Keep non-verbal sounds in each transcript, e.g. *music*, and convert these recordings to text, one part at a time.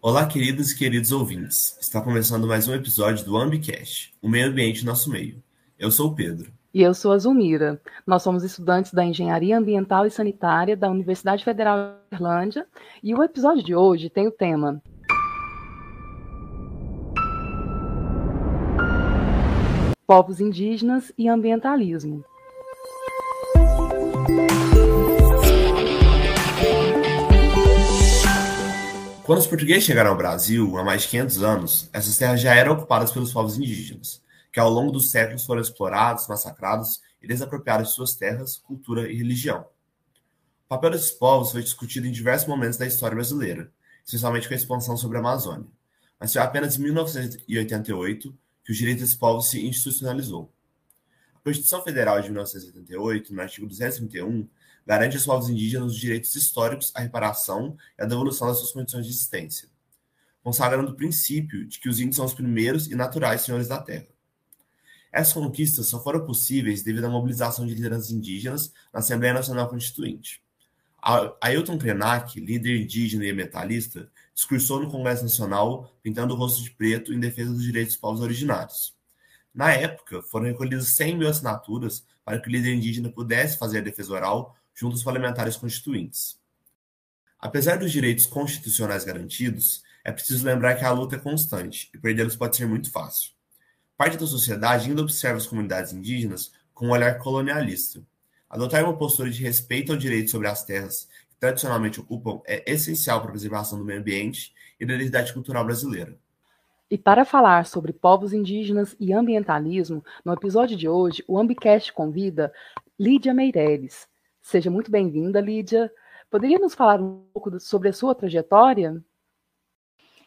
Olá, queridas e queridos ouvintes. Está começando mais um episódio do Ambicast, o meio ambiente nosso meio. Eu sou o Pedro. E eu sou a Zulmira. Nós somos estudantes da Engenharia Ambiental e Sanitária da Universidade Federal de Irlândia e o episódio de hoje tem o tema Povos indígenas e ambientalismo. Quando os portugueses chegaram ao Brasil, há mais de 500 anos, essas terras já eram ocupadas pelos povos indígenas, que ao longo dos séculos foram explorados, massacrados e desapropriados de suas terras, cultura e religião. O papel desses povos foi discutido em diversos momentos da história brasileira, especialmente com a expansão sobre a Amazônia, mas foi apenas em 1988 que o direito desses povos se institucionalizou. A Constituição Federal de 1988, no artigo 231, garante aos povos indígenas os direitos históricos à reparação e à devolução das suas condições de existência, consagrando o princípio de que os índios são os primeiros e naturais senhores da terra. Essas conquistas só foram possíveis devido à mobilização de lideranças indígenas na Assembleia Nacional Constituinte. Ailton Krenak, líder indígena e ambientalista, discursou no Congresso Nacional pintando o rosto de preto em defesa dos direitos dos povos originários. Na época, foram recolhidas 100 mil assinaturas para que o líder indígena pudesse fazer a defesa oral junto aos parlamentares constituintes. Apesar dos direitos constitucionais garantidos, é preciso lembrar que a luta é constante e perdê-los pode ser muito fácil. Parte da sociedade ainda observa as comunidades indígenas com um olhar colonialista. Adotar uma postura de respeito ao direito sobre as terras que tradicionalmente ocupam é essencial para a preservação do meio ambiente e da identidade cultural brasileira. E para falar sobre povos indígenas e ambientalismo, no episódio de hoje, o Ambicast convida Lídia Meireles, Seja muito bem-vinda, Lídia. Poderia nos falar um pouco sobre a sua trajetória?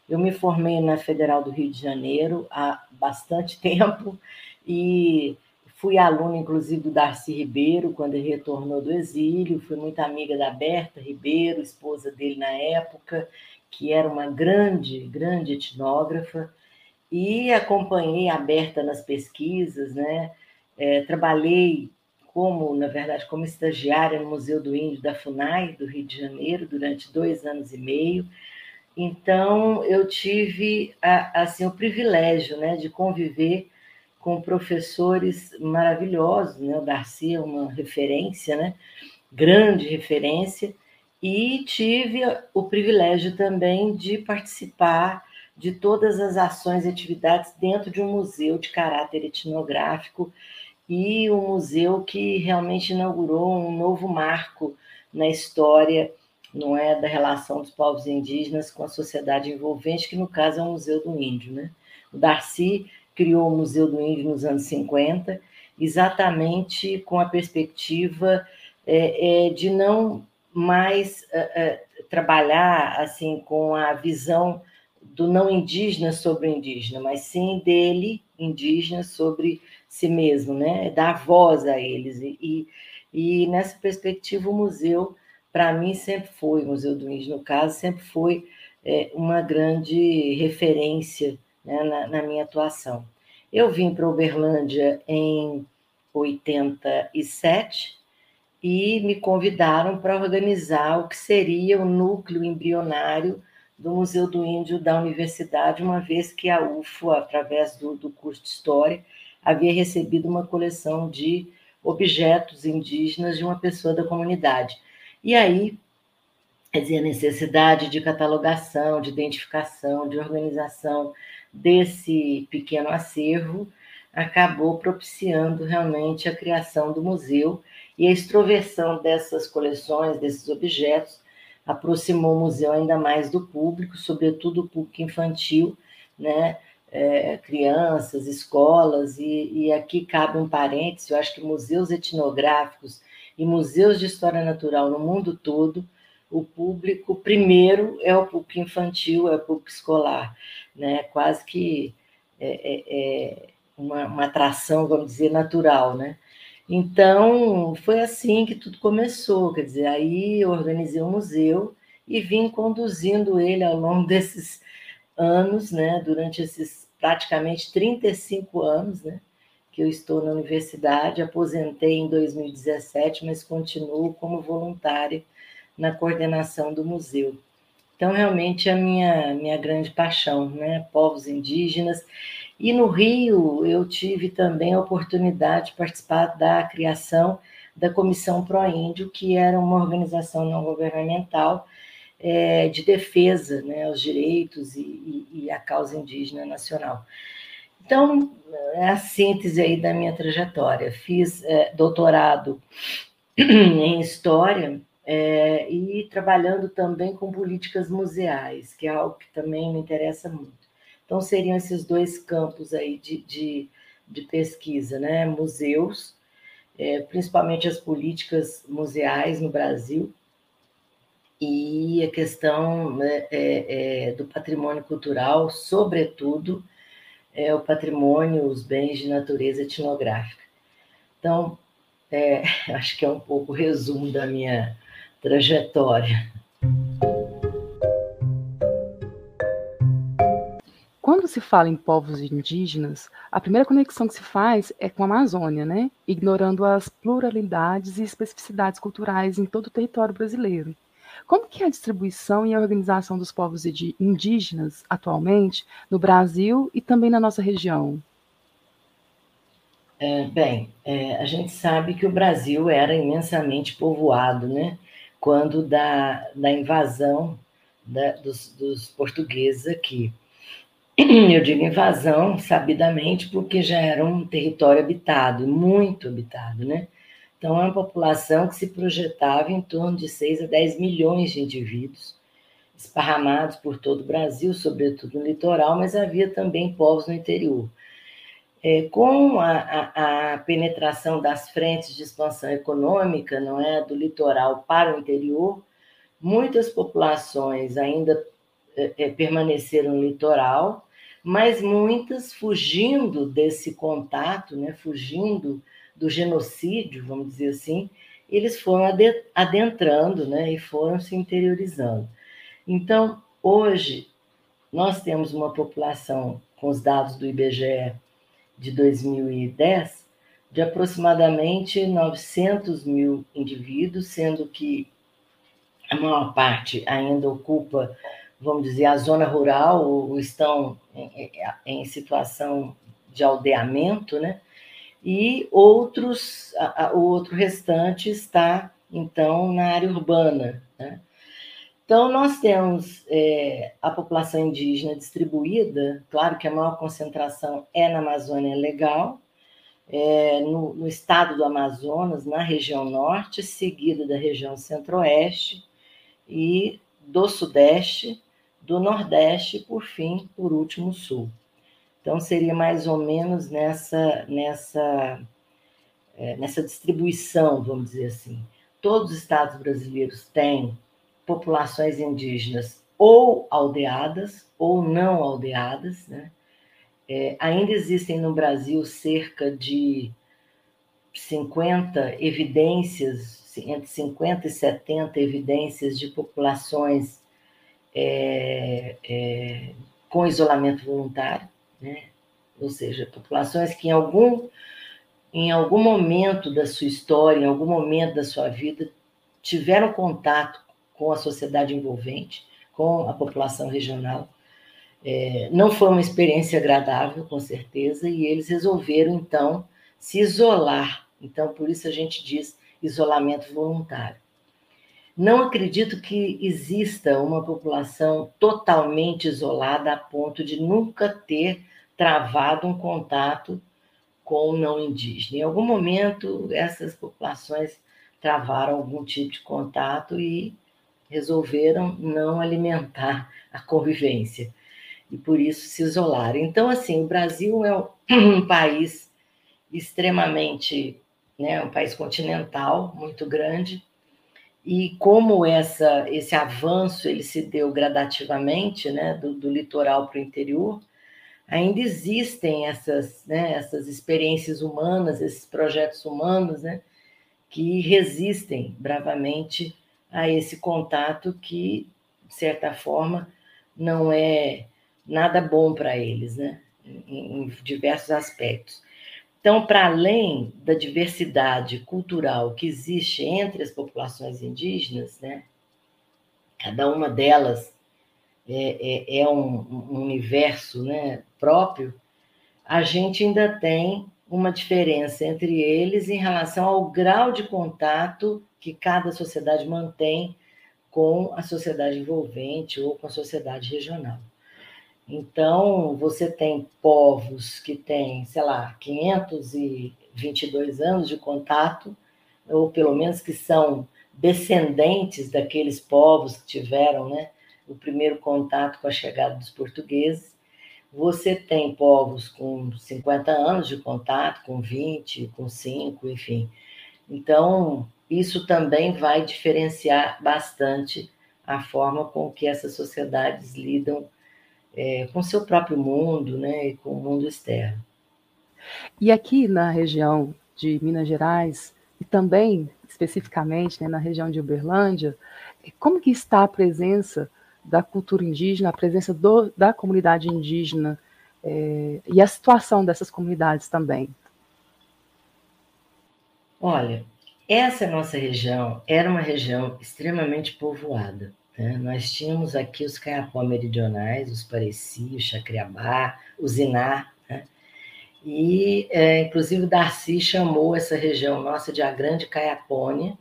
Eu me formei na Federal do Rio de Janeiro há bastante *laughs* tempo e fui aluna, inclusive, do Darcy Ribeiro, quando ele retornou do exílio. Fui muito amiga da Berta Ribeiro, esposa dele na época, que era uma grande, grande etnógrafa. E acompanhei a Berta nas pesquisas, né? É, trabalhei como, na verdade, como estagiária no Museu do Índio da FUNAI, do Rio de Janeiro, durante dois anos e meio. Então, eu tive assim o privilégio né, de conviver com professores maravilhosos, né? o Darcy é uma referência, né? grande referência, e tive o privilégio também de participar de todas as ações e atividades dentro de um museu de caráter etnográfico e um museu que realmente inaugurou um novo marco na história não é da relação dos povos indígenas com a sociedade envolvente, que no caso é o Museu do Índio. Né? O Darcy criou o Museu do Índio nos anos 50, exatamente com a perspectiva é, é, de não mais é, é, trabalhar assim com a visão do não indígena sobre o indígena, mas sim dele, indígena, sobre si mesmo, né? Dar voz a eles. E, e nessa perspectiva, o museu, para mim, sempre foi, o Museu do Índio, no caso, sempre foi é, uma grande referência né, na, na minha atuação. Eu vim para Uberlândia em 87 e me convidaram para organizar o que seria o núcleo embrionário do Museu do Índio da Universidade, uma vez que a UFO, através do, do curso de História, havia recebido uma coleção de objetos indígenas de uma pessoa da comunidade. E aí, quer dizer, a necessidade de catalogação, de identificação, de organização desse pequeno acervo acabou propiciando realmente a criação do museu e a extroversão dessas coleções, desses objetos, aproximou o museu ainda mais do público, sobretudo o público infantil, né? É, crianças, escolas, e, e aqui cabe um parêntese, eu acho que museus etnográficos e museus de história natural no mundo todo, o público primeiro é o público infantil, é o público escolar, né? quase que é, é, é uma, uma atração, vamos dizer, natural, né? Então, foi assim que tudo começou, quer dizer, aí eu organizei um museu e vim conduzindo ele ao longo *laughs* desses anos, né, durante esses praticamente 35 anos, né, que eu estou na universidade, aposentei em 2017, mas continuo como voluntária na coordenação do museu. Então, realmente, é a minha, minha grande paixão, né? Povos indígenas. E no Rio, eu tive também a oportunidade de participar da criação da Comissão Pro Índio, que era uma organização não governamental é, de defesa né, aos direitos e, e, e a causa indígena nacional. Então, é a síntese aí da minha trajetória. Fiz é, doutorado *clears throat* em História é, e trabalhando também com políticas museais, que é algo que também me interessa muito. Então, seriam esses dois campos aí de, de, de pesquisa, né? Museus, é, principalmente as políticas museais no Brasil, e a questão né, é, é, do patrimônio cultural, sobretudo é, o patrimônio, os bens de natureza etnográfica. Então, é, *laughs* acho que é um pouco o resumo da minha trajetória. Quando se fala em povos indígenas, a primeira conexão que se faz é com a Amazônia, né? ignorando as pluralidades e especificidades culturais em todo o território brasileiro. Como que é a distribuição e a organização dos povos indígenas atualmente no Brasil e também na nossa região? É, bem, é, a gente sabe que o Brasil era imensamente povoado, né? quando da, da invasão da, dos, dos portugueses aqui. Eu digo invasão, sabidamente, porque já era um território habitado, muito habitado, né? Então, é uma população que se projetava em torno de 6 a 10 milhões de indivíduos, esparramados por todo o Brasil, sobretudo no litoral, mas havia também povos no interior. É, com a, a, a, penetração das frentes de expansão econômica, não é, do litoral para o interior, muitas populações ainda é, é, permaneceram no litoral, mas muitas fugindo desse contato, né, fugindo do genocídio, vamos dizer assim, eles foram adentrando, né, e foram se interiorizando. Então, hoje nós temos uma população com os dados do IBGE de 2010 de aproximadamente 900 mil indivíduos, sendo que a maior parte ainda ocupa, vamos dizer, a zona rural ou estão em, em situação de aldeamento, né? E outros, a, a, o outro restante está, então, na área urbana, né? Então, nós temos é, a população indígena distribuída, claro que a maior concentração é na Amazônia Legal, é, no, no, estado do Amazonas, na região norte, seguida da região centro-oeste e do sudeste, do nordeste por fim, por último, sul. Então, seria mais ou menos nessa, nessa, é, nessa distribuição, vamos dizer assim. Todos os estados brasileiros têm populações indígenas ou aldeadas ou não aldeadas. Né? É, ainda existem no Brasil cerca de 50 evidências, entre 50 e 70 evidências de populações é, é, com isolamento voluntário, né? ou seja, populações que em algum, em algum momento da sua história, em algum momento da sua vida, tiveram contato com a sociedade envolvente, com a população regional. É, não foi uma experiência agradável, com certeza, e eles resolveram, então, se isolar. Então, por isso a gente diz isolamento voluntário. Não acredito que exista uma população totalmente isolada a ponto de nunca ter travado um contato com o não indígena. Em algum momento, essas populações travaram algum tipo de contato e resolveram não alimentar a convivência e por isso se isolaram. Então, assim, o Brasil é um *clears throat* país extremamente, né, um país continental muito grande e como essa esse avanço ele se deu gradativamente, né, do, do litoral para o interior, ainda existem essas, né, essas experiências humanas, esses projetos humanos, né, que resistem bravamente a esse contato que, de certa forma, não é nada bom para eles, né? Em, em diversos aspectos. Então, para além da diversidade cultural que existe entre as populações indígenas, né? Cada uma delas é, é, é um, um universo né, próprio, a gente ainda tem uma diferença entre eles em relação ao grau de contato que cada sociedade mantém com a sociedade envolvente ou com a sociedade regional. Então, você tem povos que têm, sei lá, 522 anos de contato, ou pelo menos que são descendentes daqueles povos que tiveram né, o primeiro contato com a chegada dos portugueses. Você tem povos com 50 anos de contato, com 20, com 5, enfim. Então, isso também vai diferenciar bastante a forma com que essas sociedades lidam é, com seu próprio mundo né, e com o mundo externo. E aqui na região de Minas Gerais, e também especificamente né, na região de Uberlândia, como que está a presença da cultura indígena, a presença do, da comunidade indígena é, e a situação dessas comunidades também? Olha, essa nossa região era uma região extremamente povoada. Né? Nós tínhamos aqui os caiapó meridionais, os Pareci, o Chacriabá, o Zinar, né? e é, inclusive Darcy chamou essa região nossa de a Grande Caiapônia,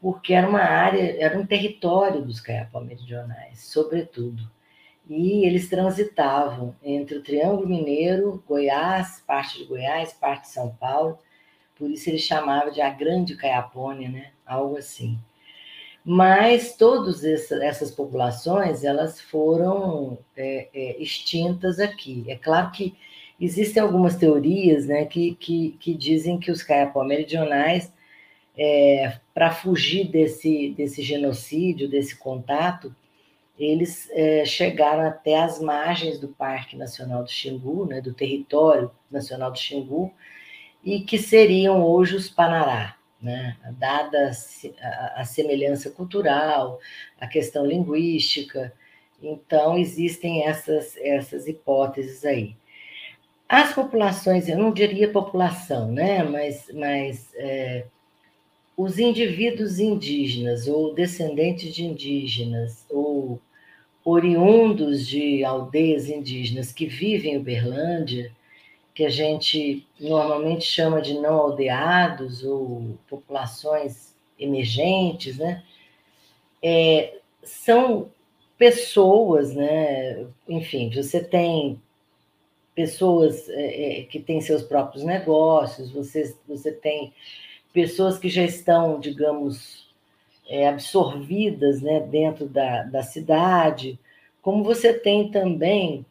porque era uma área, era um território dos caiapó meridionais, sobretudo. E eles transitavam entre o Triângulo Mineiro, Goiás, parte de Goiás, parte de São Paulo, por isso ele chamava de a Grande Caiapônia, né? algo assim. Mas todas essas populações elas foram é, é, extintas aqui. É claro que existem algumas teorias né, que, que, que dizem que os caiapó meridionais, é, para fugir desse, desse genocídio, desse contato, eles é, chegaram até as margens do Parque Nacional do Xingu, né, do território nacional do Xingu, e que seriam hoje os Panará, né? dada a semelhança cultural, a questão linguística. Então, existem essas, essas hipóteses aí. As populações, eu não diria população, né? mas, mas é, os indivíduos indígenas, ou descendentes de indígenas, ou oriundos de aldeias indígenas que vivem em Uberlândia, que a gente normalmente chama de não aldeados ou populações emergentes, né? É, são pessoas, né? Enfim, você tem pessoas é, é, que têm seus próprios negócios, você, você tem pessoas que já estão, digamos, é, absorvidas né, dentro da, da cidade, como você tem também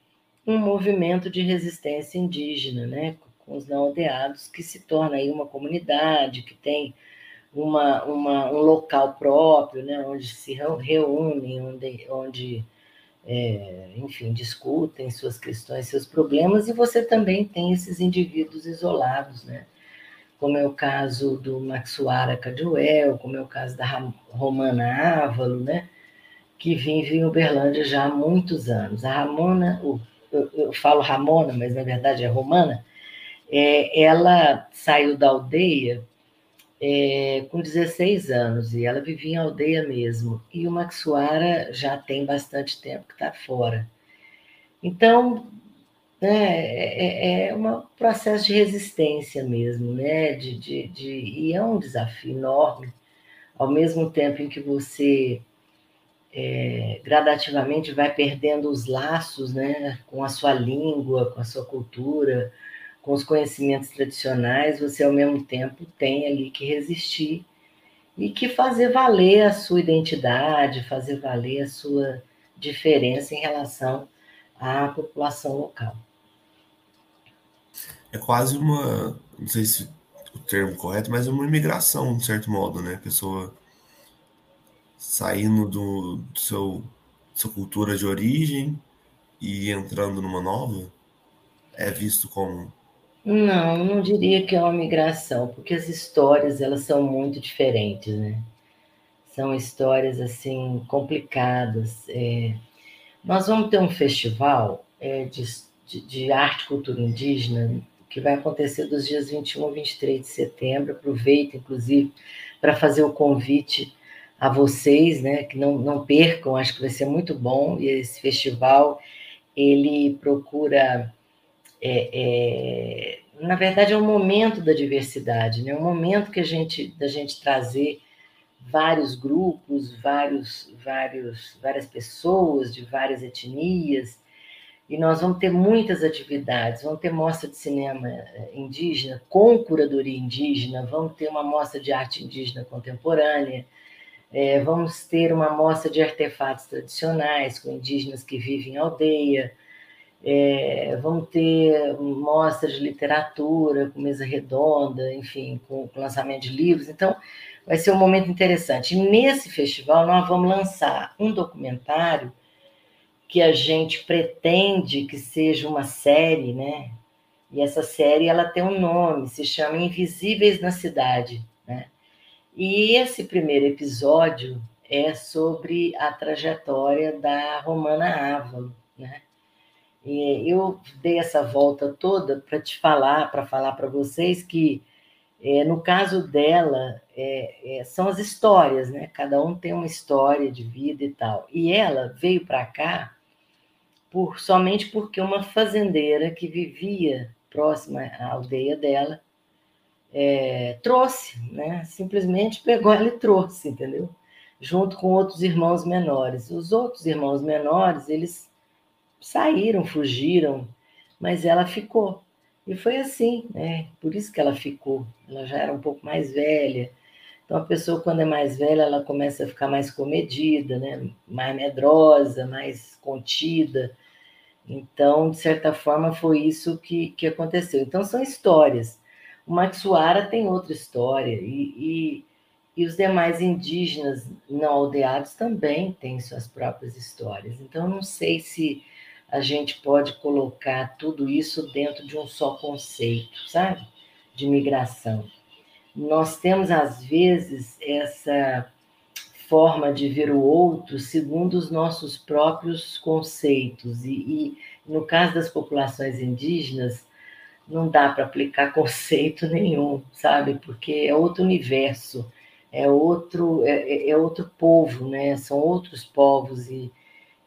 um movimento de resistência indígena, né, com os não aldeados, que se torna aí uma comunidade, que tem uma, uma, um local próprio, né, onde se reúnem, onde, onde é, enfim, discutem suas questões, seus problemas, e você também tem esses indivíduos isolados, né, como é o caso do Maxuara Caduel, como é o caso da Romana Ávalo, né, que vive em Uberlândia já há muitos anos. A Ramona, eu, falo Ramona, mas na verdade é Romana, é, ela saiu da aldeia é, com 16 anos e ela vivia em aldeia mesmo. E o Maxuara já tem bastante tempo que está fora. Então, né, é, é um processo de resistência mesmo, né? De, de, de, e é um desafio enorme. Ao mesmo tempo em que você é, gradativamente vai perdendo os laços né, com a sua língua, com a sua cultura, com os conhecimentos tradicionais, você ao mesmo tempo tem ali que resistir e que fazer valer a sua identidade, fazer valer a sua diferença em relação à população local. É quase uma, não sei se o termo correto, mas uma imigração, de certo modo, né? A pessoa saindo do, do seu sua cultura de origem e entrando numa nova? É visto como não, não diria que é uma migração, porque as histórias elas são muito diferentes, né? São histórias assim complicadas. É... Nós vamos ter um festival é, de, de, de, arte e cultura indígena que vai acontecer dos dias 21 a 23 de setembro. Aproveita, inclusive, para fazer o convite a vocês, né, que não, não percam, acho que vai ser muito bom, e esse festival, ele procura, é, é, na verdade, é um momento da diversidade, né, um momento que a gente, da gente trazer vários grupos, vários, vários, várias pessoas de várias etnias, e nós vamos ter muitas atividades. Vamos ter mostra de cinema eh, indígena com curadoria indígena, vamos ter uma mostra de arte indígena contemporânea, é, vamos ter uma mostra de artefatos tradicionais com indígenas que vivem em aldeia, é, vamos ter mostra de literatura com mesa redonda, enfim, com, com lançamento de livros. Então, vai ser um momento interessante. Nesse festival, nós vamos lançar um documentário que a gente pretende que seja uma série, né? E essa série ela tem um nome, se chama Invisíveis na Cidade? E esse primeiro episódio é sobre a trajetória da Romana Ávalo, né? E eu dei essa volta toda para te falar, para falar para vocês que é, no caso dela é, é, são as histórias, né? Cada um tem uma história de vida e tal. E ela veio para cá por somente porque uma fazendeira que vivia próxima à aldeia dela é, trouxe, né? Simplesmente pegou ela e trouxe, entendeu? Junto com outros irmãos menores. Os outros irmãos menores, eles saíram, fugiram, mas ela ficou. E foi assim, né? Por isso que ela ficou. Ela já era um pouco mais velha. Então a pessoa quando é mais velha, ela começa a ficar mais comedida, né? Mais medrosa, mais contida. Então, de certa forma, foi isso que, que aconteceu. Então, são histórias. O Matsuara tem outra história, e, e, e os demais indígenas não aldeados também têm suas próprias histórias. Então, não sei se a gente pode colocar tudo isso dentro de um só conceito, sabe? De migração. Nós temos, às vezes, essa forma de ver o outro segundo os nossos próprios conceitos. E, e no caso das populações indígenas, não dá para aplicar conceito nenhum, sabe? Porque é outro universo, é outro, é, é, é outro povo, né? São outros povos e,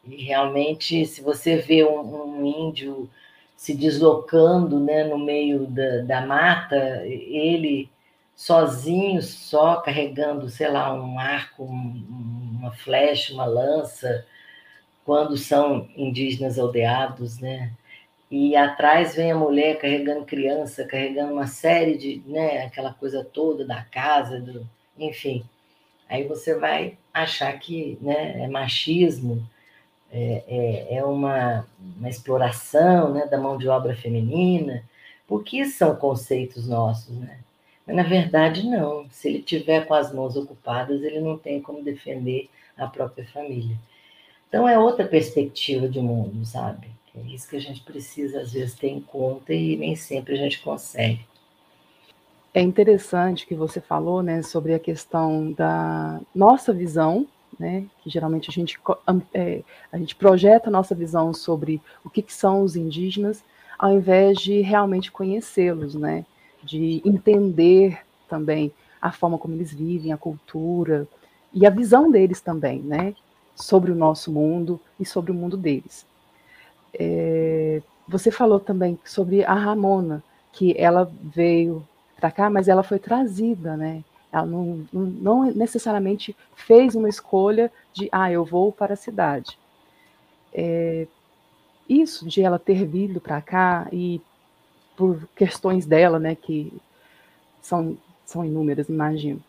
e realmente, se você vê um, um, índio se deslocando, né, no meio da, da mata, ele sozinho, só carregando, sei lá, um arco, uma flecha, uma lança, quando são indígenas aldeados, né? E atrás vem a mulher carregando criança, carregando uma série de, né, aquela coisa toda da casa, do, enfim. Aí você vai achar que, né, é machismo, é, é, é uma, uma exploração, né, da mão de obra feminina, porque são conceitos nossos, né? Mas, na verdade, não. Se ele tiver com as mãos ocupadas, ele não tem como defender a própria família. Então, é outra perspectiva de mundo, sabe? É isso que a gente precisa, às vezes, ter em conta e nem sempre a gente consegue. É interessante que você falou, né, sobre a questão da nossa visão, né, que geralmente a gente, é, a gente projeta a nossa visão sobre o que, que são os indígenas, ao invés de realmente conhecê-los, né? de entender também a forma como eles vivem, a cultura e a visão deles também, né, sobre o nosso mundo e sobre o mundo deles. É, você falou também sobre a Ramona, que ela veio para cá, mas ela foi trazida, né? Ela não, não, necessariamente fez uma escolha de, ah, eu vou para a cidade. É, isso de ela ter vindo para cá e por questões dela, né, que são, são inúmeras, imagino.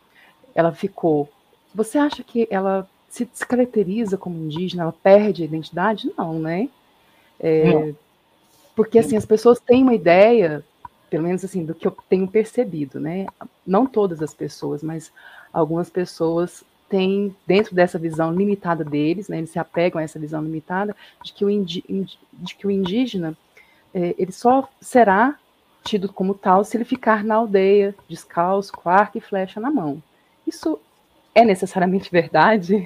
Ela ficou. Você acha que ela se descaracteriza como indígena, ela perde a identidade? Não, né? É, Não. Porque assim, as pessoas têm uma ideia, pelo menos assim, do que eu tenho percebido, né? Não todas as pessoas, mas algumas pessoas têm, dentro dessa visão limitada deles, né, eles se apegam a essa visão limitada, de que o, indi, de que o indígena é, ele só será tido como tal se ele ficar na aldeia, descalço, com arco e flecha na mão. Isso é necessariamente *laughs* verdade?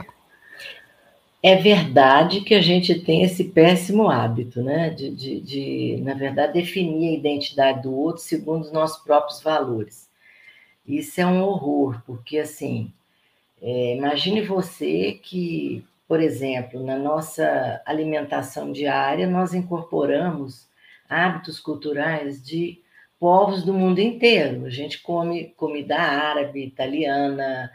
É verdade que a gente tem esse péssimo hábito, né? De, de, de, na verdade, definir a identidade do outro segundo os nossos próprios valores. Isso é um horror, porque, assim, É, imagine você que, por exemplo, na nossa alimentação diária, nós incorporamos hábitos culturais de povos do mundo inteiro. A gente come comida árabe, italiana,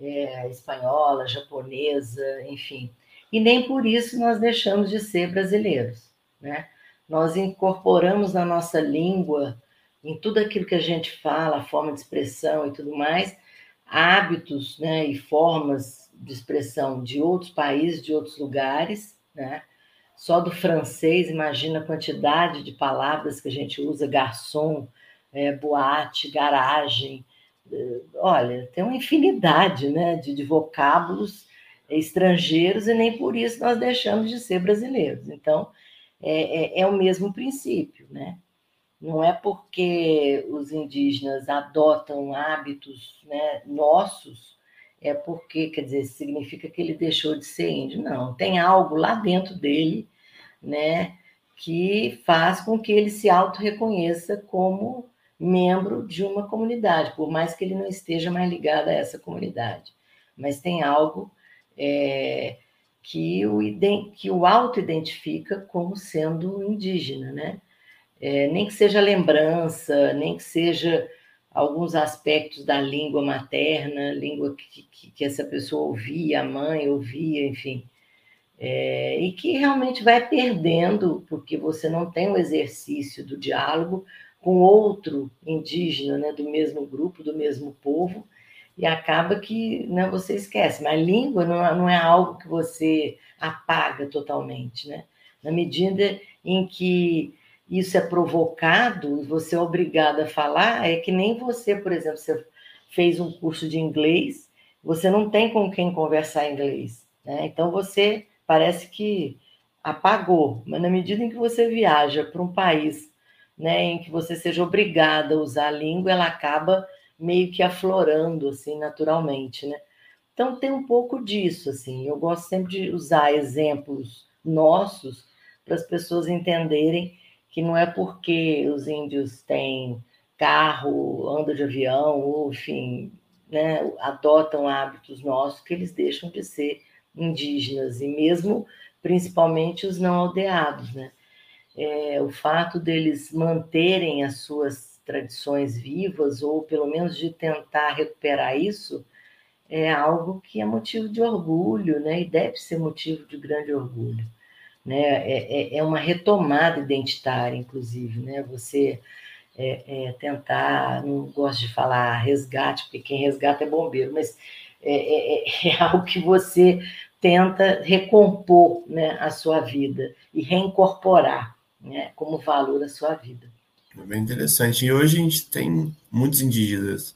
é, espanhola, japonesa, enfim. E nem por isso nós deixamos de ser brasileiros, né? Nós incorporamos na nossa língua, em tudo aquilo que a gente fala, a forma de expressão e tudo mais, hábitos né, e formas de expressão de outros países, de outros lugares, né? Só do francês, imagina a quantidade de palavras que a gente usa, garçom, é, boate, garagem. É, olha, tem uma infinidade né, de, de vocábulos estrangeiros e nem por isso nós deixamos de ser brasileiros. Então, é, é, é, o mesmo princípio, né? Não é porque os indígenas adotam hábitos né, nossos, é porque, quer dizer, significa que ele deixou de ser índio. Não, tem algo lá dentro dele, né, que faz com que ele se auto-reconheça como membro de uma comunidade, por mais que ele não esteja mais ligado a essa comunidade. Mas tem algo é, que o, que o auto-identifica como sendo indígena, né? É, nem que seja lembrança, nem que seja alguns aspectos da língua materna, língua que, que, que essa pessoa ouvia, a mãe ouvia, enfim. É, e que realmente vai perdendo, porque você não tem o exercício do diálogo com outro indígena, né, do mesmo grupo, do mesmo povo, e acaba que né, você esquece. Mas língua não é, não é algo que você apaga totalmente, né? Na medida em que isso é provocado e você é obrigado a falar, é que nem você, por exemplo, você fez um curso de inglês, você não tem com quem conversar inglês, né? Então você parece que apagou, mas na medida em que você viaja para um país, né, em que você seja obrigada a usar a língua, ela acaba meio que aflorando assim naturalmente, né? Então tem um pouco disso assim. Eu gosto sempre de usar exemplos nossos para as pessoas entenderem que não é porque os índios têm carro, andam de avião, ou enfim, né, adotam hábitos nossos que eles deixam de ser indígenas e mesmo principalmente os não aldeados, né? É, o fato deles manterem as suas tradições vivas, ou pelo menos de tentar recuperar isso, é algo que é motivo de orgulho, né? E deve ser motivo de grande orgulho. Né? É, é, é uma retomada identitária, inclusive, né? Você é, é, tentar, não gosto de falar resgate, porque quem resgata é bombeiro, mas é, é, é, *laughs* algo que você tenta recompor né, a sua vida e reincorporar né, como valor a sua vida. É bem interessante. E hoje a gente tem muitos indígenas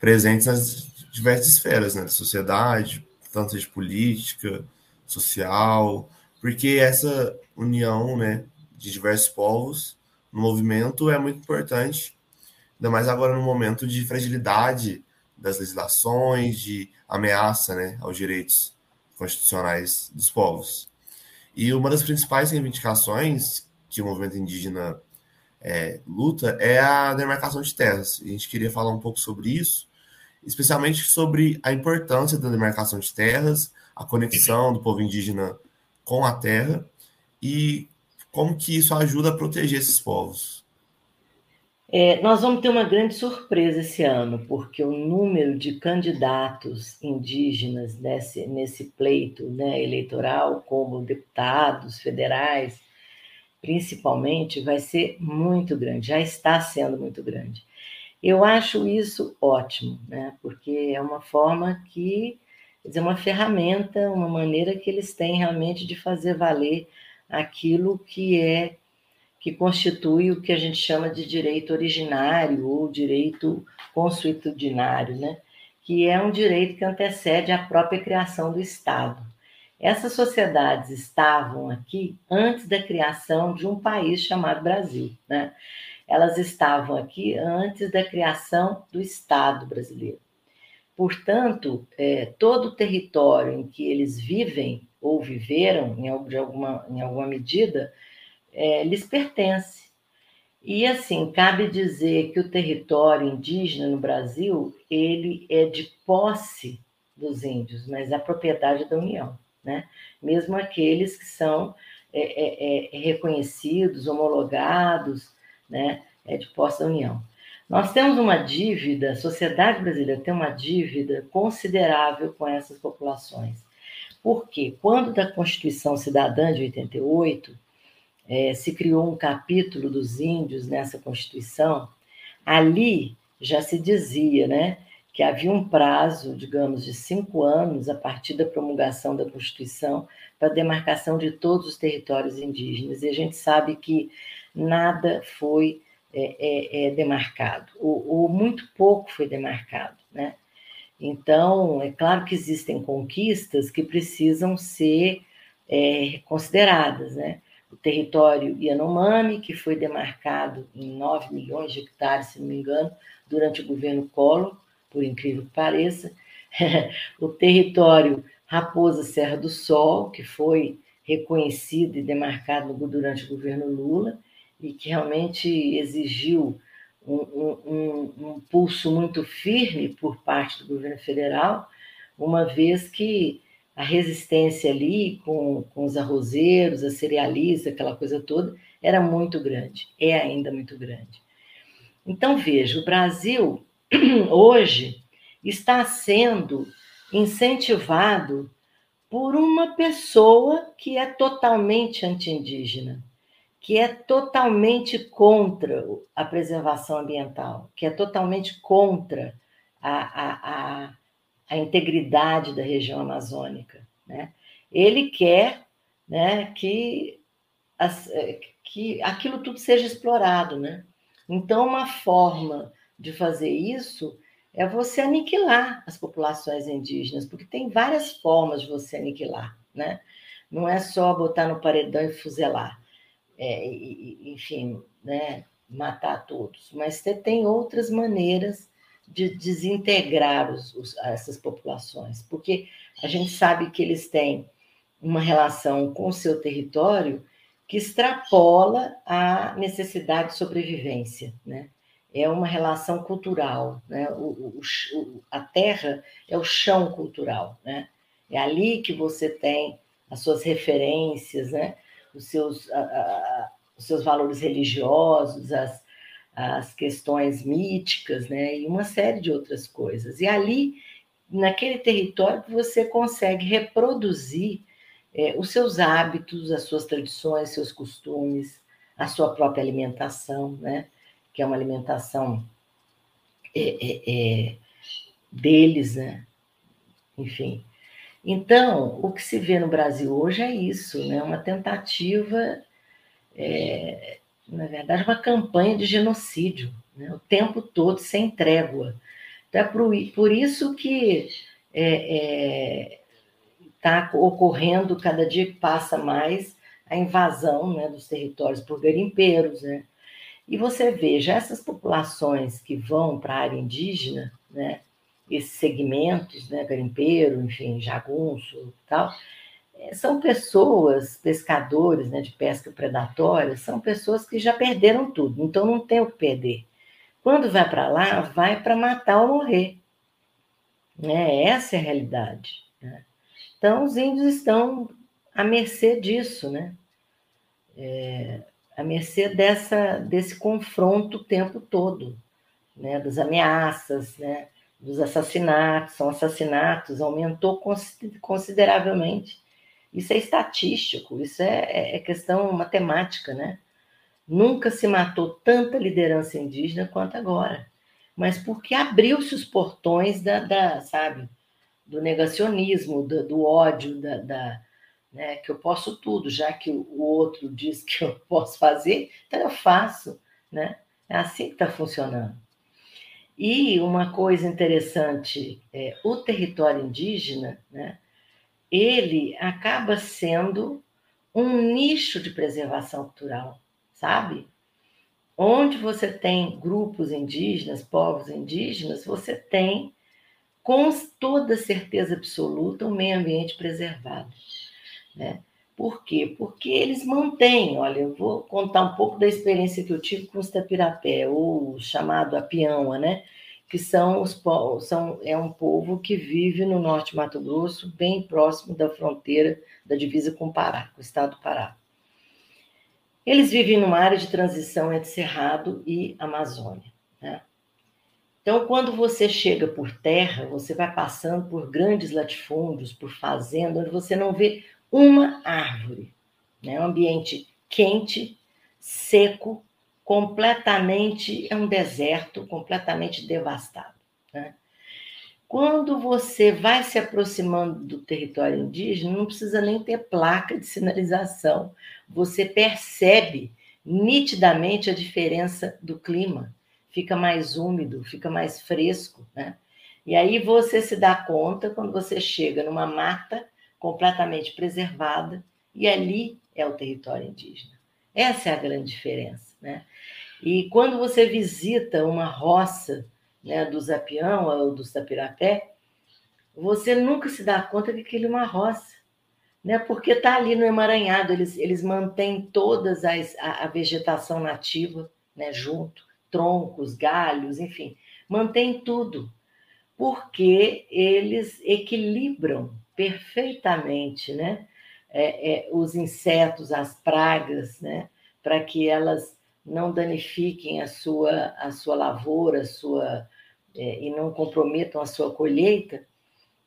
presentes nas diversas esferas né, da sociedade, tanto de política, social, porque essa união né, de diversos povos no movimento é muito importante, ainda mais agora no momento de fragilidade das legislações, de ameaça né, aos direitos constitucionais dos povos. E uma das principais reivindicações que o movimento indígena é, luta é a demarcação de terras. A gente queria falar um pouco sobre isso, especialmente sobre a importância da demarcação de terras, a conexão do povo indígena com a terra e como que isso ajuda a proteger esses povos. É, nós vamos ter uma grande surpresa esse ano, porque o número de candidatos indígenas nesse, nesse pleito né, eleitoral, como deputados federais, principalmente, vai ser muito grande, já está sendo muito grande. Eu acho isso ótimo, né? porque é uma forma que, quer dizer, uma ferramenta, uma maneira que eles têm realmente de fazer valer aquilo que é que constitui o que a gente chama de direito originário ou direito consuetudinário, né? que é um direito que antecede a própria criação do Estado. Essas sociedades estavam aqui antes da criação de um país chamado Brasil, né? Elas estavam aqui antes da criação do Estado brasileiro. Portanto, é, todo o território em que eles vivem ou viveram, em, de alguma, em alguma medida, é, lhes pertence. E assim, cabe dizer que o território indígena no Brasil, ele é de posse dos índios, mas a propriedade da União, né? Mesmo aqueles que são é, é, é, reconhecidos, homologados, né, é de posse da União. Nós temos uma dívida, a sociedade brasileira tem uma dívida considerável com essas populações. Porque quando da Constituição Cidadã de 88 é, se criou um capítulo dos índios nessa Constituição, ali já se dizia, né, que havia um prazo, digamos, de cinco anos a partir da promulgação da Constituição para a demarcação de todos os territórios indígenas. E a gente sabe que nada foi é, é, é demarcado, ou, ou, muito pouco foi demarcado, né? Então, é claro que existem conquistas que precisam ser é, consideradas, né? O território Yanomami, que foi demarcado em 9 milhões de hectares, se não me engano, durante o governo Collor, por incrível que pareça, *laughs* o território Raposa Serra do Sol, que foi reconhecido e demarcado durante o governo Lula, e que realmente exigiu um, um, um, pulso muito firme por parte do governo federal, uma vez que a resistência ali com, com os arrozeiros, a cerealistas, aquela coisa toda, era muito grande, é ainda muito grande. Então, veja, o Brasil *clears throat* hoje está sendo incentivado por uma pessoa que é totalmente anti-indígena, que é totalmente contra a preservação ambiental, que é totalmente contra a, a, a, a integridade da região amazônica. Né? Ele quer né, que, as, que aquilo tudo seja explorado. Né? Então, uma forma de fazer isso é você aniquilar as populações indígenas, porque tem várias formas de você aniquilar, né? Não é só botar no paredão e fuzilar, é, e, enfim, né? matar todos, mas você tem outras maneiras de desintegrar os, os, essas populações, porque a gente sabe que eles têm uma relação com o seu território que extrapola a necessidade de sobrevivência, né? É uma relação cultural, né? O, o, o, a terra é o chão cultural, né? É ali que você tem as suas referências, né? Os seus, a, a, os seus valores religiosos, as, as questões míticas, né? E uma série de outras coisas. E ali, naquele território, você consegue reproduzir é, os seus hábitos, as suas tradições, seus costumes, a sua própria alimentação, né? Que é uma alimentação é, é, é, deles, né? Enfim. Então, o que se vê no Brasil hoje é isso, né? Uma tentativa, é, na verdade, uma campanha de genocídio, né? o tempo todo, sem trégua. Então, é por, por isso que está é, é, ocorrendo, cada dia que passa mais, a invasão né, dos territórios por garimpeiros, né? E você veja, essas populações que vão para a área indígena, né, esses segmentos, né, garimpeiro, enfim, jagunço e tal, eh, são pessoas, pescadores né, de pesca predatória, são pessoas que já perderam tudo, então não tem o que perder. Quando vai para lá, vai para matar ou morrer. Né? Essa é a realidade. Né? Então, os índios estão à mercê disso, né? É, à mercê dessa, desse confronto o tempo todo, né? das ameaças, né? dos assassinatos, são assassinatos, aumentou consideravelmente. Isso é estatístico, isso é, é, é questão matemática, né? Nunca se matou tanta liderança indígena quanto agora. Mas porque abriu-se os portões da, da, sabe, do negacionismo, do, do ódio, da, da, né, que eu posso tudo, já que o outro diz que eu *laughs* posso fazer, então eu faço, né? É assim que está funcionando. E uma coisa interessante, é, o território indígena, né, ele acaba sendo um nicho de preservação cultural, sabe? Onde você tem grupos indígenas, povos indígenas, você tem, com toda certeza absoluta, um meio ambiente preservado. Né? Por quê? Porque eles mantêm, olha, eu vou contar um pouco da experiência que eu tive com os tapirapé, ou chamado apiãoa, né? que são os são é um povo que vive no norte de Mato Grosso, bem próximo da fronteira da divisa com o Pará, com o estado do Pará. Eles vivem numa área de transição entre Cerrado e Amazônia. Né? Então, quando você chega por terra, você vai passando por grandes latifúndios, por fazendas, onde você não vê uma árvore. Né? um ambiente quente, seco, completamente, é um deserto completamente devastado. Né? Quando você vai se aproximando do território indígena, não precisa nem ter placa de sinalização. Você percebe nitidamente a diferença do clima. Fica mais úmido, fica mais fresco, né? E aí você se dá conta quando você chega numa mata completamente preservada e ali é o território indígena. Essa é a grande diferença, né? E quando você visita uma roça né, do Zapião ou do Sapirapé, você nunca se dá conta que aquilo é uma roça, né? Porque está ali no emaranhado, eles, eles mantêm todas as, a, a vegetação nativa, né, junto, troncos, galhos, enfim, mantém tudo, porque eles equilibram perfeitamente, né? É, é, os insetos, as pragas, né? Para que elas não danifiquem a sua, a sua lavoura, a sua, é, e não comprometam a sua colheita,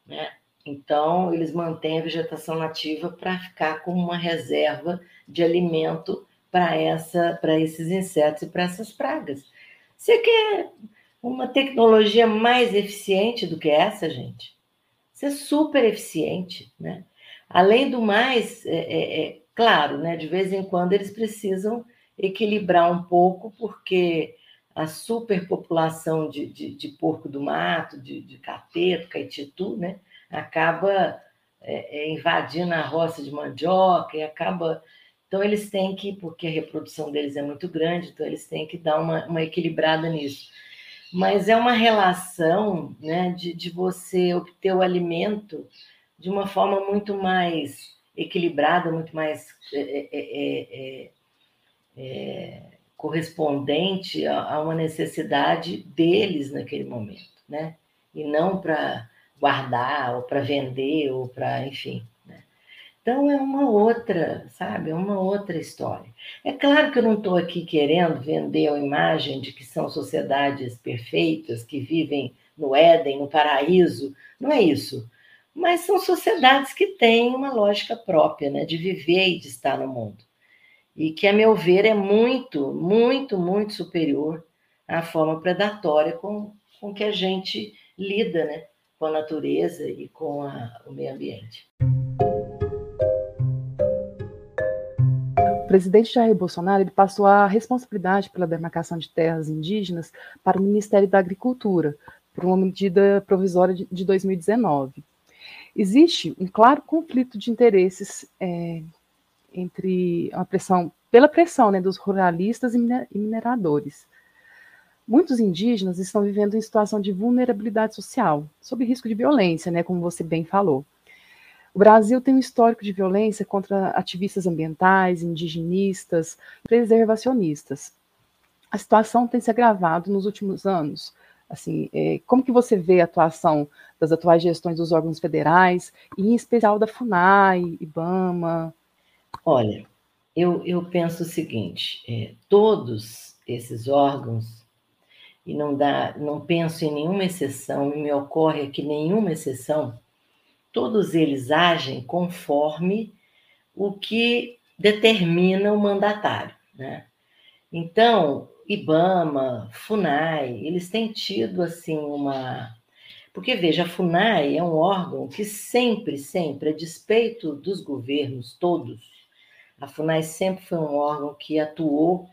né? Então, eles mantêm a vegetação nativa para ficar como uma reserva de alimento para esses insetos e para essas pragas. Você quer uma tecnologia mais eficiente do que essa, gente? Isso é super eficiente, né? Além do mais, é, é, é claro, né? De vez em quando eles precisam equilibrar um pouco, porque a superpopulação de, de, de porco do mato, de, de cateto, caetitu, né, acaba é, é, invadindo a roça de mandioca e acaba. Então, eles têm que, porque a reprodução deles é muito grande, então eles têm que dar uma, uma equilibrada nisso. Mas é uma relação né, de, de você obter o alimento de uma forma muito mais equilibrada, muito mais é, é, é, é é, correspondente a, a, uma necessidade deles naquele momento, né? E não para guardar ou para vender ou para, enfim. Então é uma outra, sabe? É uma outra história. É claro que eu não estou aqui querendo vender a imagem de que são sociedades perfeitas que vivem no Éden, no paraíso. Não é isso. Mas são sociedades que têm uma lógica própria, né? De viver e de estar no mundo e que, a meu ver, é muito, muito, muito superior à forma predatória com, com que a gente lida né, com a natureza e com a, o meio ambiente. Presidente Jair Bolsonaro ele passou a responsabilidade pela demarcação de terras indígenas para o Ministério da Agricultura, por uma medida provisória de, de 2019. Existe um claro conflito de interesses é, entre a pressão, pela pressão né, dos ruralistas e mineradores. Muitos indígenas estão vivendo em situação de vulnerabilidade social, sob risco de violência, né, como você bem falou. O Brasil tem um histórico de violência contra ativistas ambientais, indigenistas, preservacionistas. A situação tem se agravado nos últimos anos. Assim, é, como que você vê a atuação das atuais gestões dos órgãos federais, e em especial da FUNAI, IBAMA, Olha, eu, eu penso o seguinte: é, todos esses órgãos, e não dá, não penso em nenhuma exceção, e me ocorre aqui nenhuma exceção, todos eles agem conforme o que determina o mandatário. Né? Então, IBAMA, FUNAI, eles têm tido assim uma. Porque, veja, a FUNAI é um órgão que sempre, sempre, a despeito dos governos todos, a FUNAI sempre foi um órgão que atuou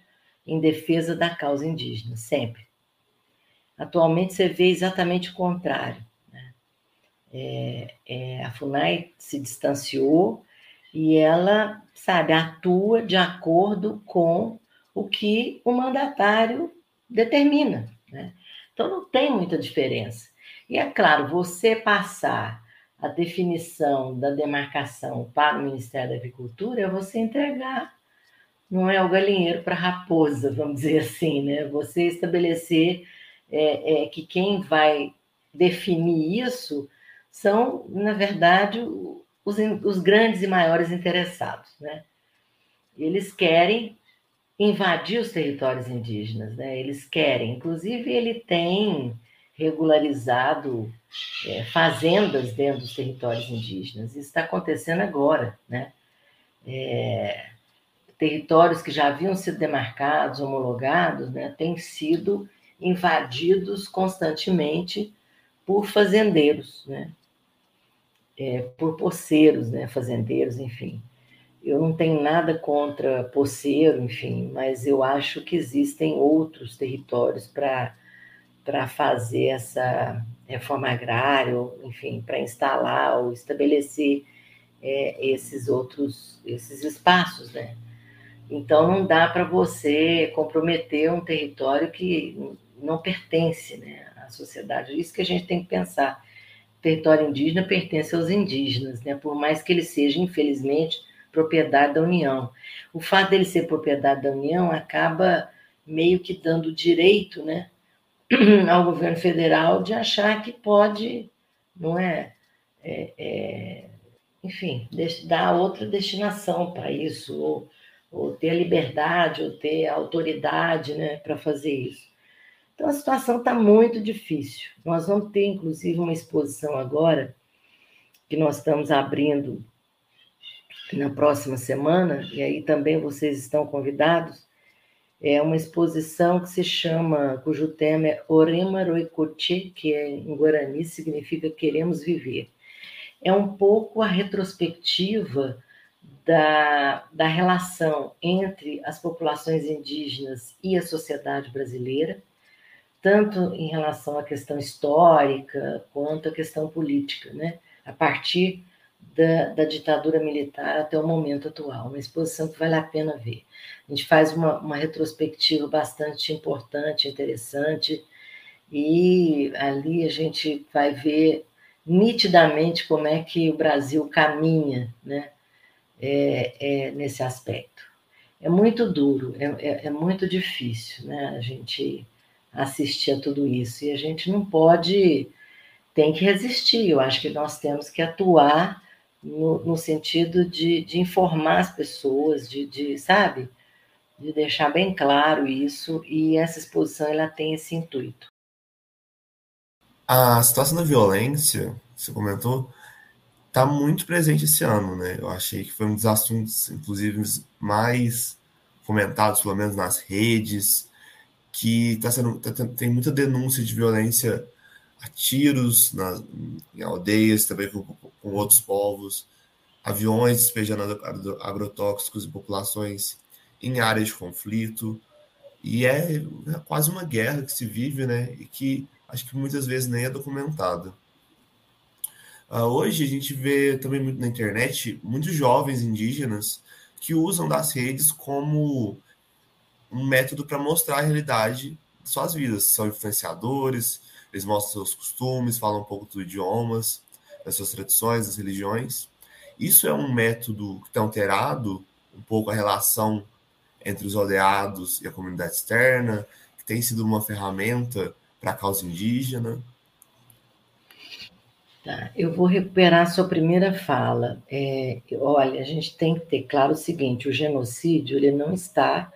em defesa da causa indígena, sempre. Atualmente você vê exatamente o contrário. É, é, a FUNAI se distanciou e ela, sabe, atua de acordo com o que o mandatário determina. Né? Então não tem muita diferença. E é claro, você passar a definição da demarcação para o Ministério da Agricultura é você entregar, não é o galinheiro para a raposa, vamos dizer assim, né? Você estabelecer é, é, que quem vai definir isso são, na verdade, os, os grandes e maiores interessados. Né? Eles querem invadir os territórios indígenas, né? eles querem. Inclusive, ele tem regularizado é, fazendas dentro dos territórios indígenas. Isso está acontecendo agora. Né? É, territórios que já haviam sido demarcados, homologados, né, têm sido invadidos constantemente por fazendeiros, né? É, por poceiros, né? fazendeiros, enfim. Eu não tenho nada contra poceiro, enfim, mas eu acho que existem outros territórios para fazer essa reforma agrária, enfim, para instalar ou estabelecer é, esses outros esses espaços, né? Então não dá para você comprometer um território que não pertence né, à sociedade. É isso que a gente tem que pensar. Território indígena pertence aos indígenas, né, por mais que ele seja, infelizmente, propriedade da União. O fato dele ser propriedade da União acaba meio que dando direito né, *clears throat* ao governo federal de achar que pode, não é, é, é enfim, dar outra destinação para isso, ou ou ter a liberdade, ou ter a autoridade né, para fazer isso. Então a situação está muito difícil. Nós vamos ter, inclusive, uma exposição agora, que nós estamos abrindo na próxima semana, e aí também vocês estão convidados. É uma exposição que se chama, cujo tema é Orema Roikoche, que é, em Guarani significa Queremos Viver. É um pouco a retrospectiva da, da relação entre as populações indígenas e a sociedade brasileira, tanto em relação à questão histórica quanto à questão política, né? a partir da, da, ditadura militar até o momento atual. Uma exposição que vale a pena ver. A gente faz uma, uma retrospectiva bastante importante, interessante, e ali a gente vai ver nitidamente como é que o Brasil caminha, né? é, é, nesse aspecto. É muito duro, é, é, é, muito difícil né, a gente assistir a tudo isso. E a gente não pode, tem que resistir. Eu acho que nós temos que atuar no, no sentido de, de, informar as pessoas, de, de, sabe, de deixar bem claro isso. E essa exposição ela tem esse intuito. A situação da violência, você comentou, está muito presente esse ano, né? Eu achei que foi um dos assuntos, inclusive, mais comentados, pelo menos nas redes, que tá sendo, tá, tem muita denúncia de violência a tiros na, em aldeias, também com, com outros povos, aviões despejando agrotóxicos em populações em áreas de conflito, e é, é quase uma guerra que se vive, né? E que acho que muitas vezes nem é documentada. Uh, hoje a gente vê também muito na internet muitos jovens indígenas que usam das redes como um método para mostrar a realidade de suas vidas. São influenciadores, eles mostram seus costumes, falam um pouco dos idiomas, das suas tradições, das religiões. Isso é um método que tem alterado um pouco a relação entre os aldeados e a comunidade externa, que tem sido uma ferramenta para a causa indígena. Tá, eu vou recuperar a sua primeira fala. É, olha, a gente tem que ter claro o seguinte: o genocídio ele não está.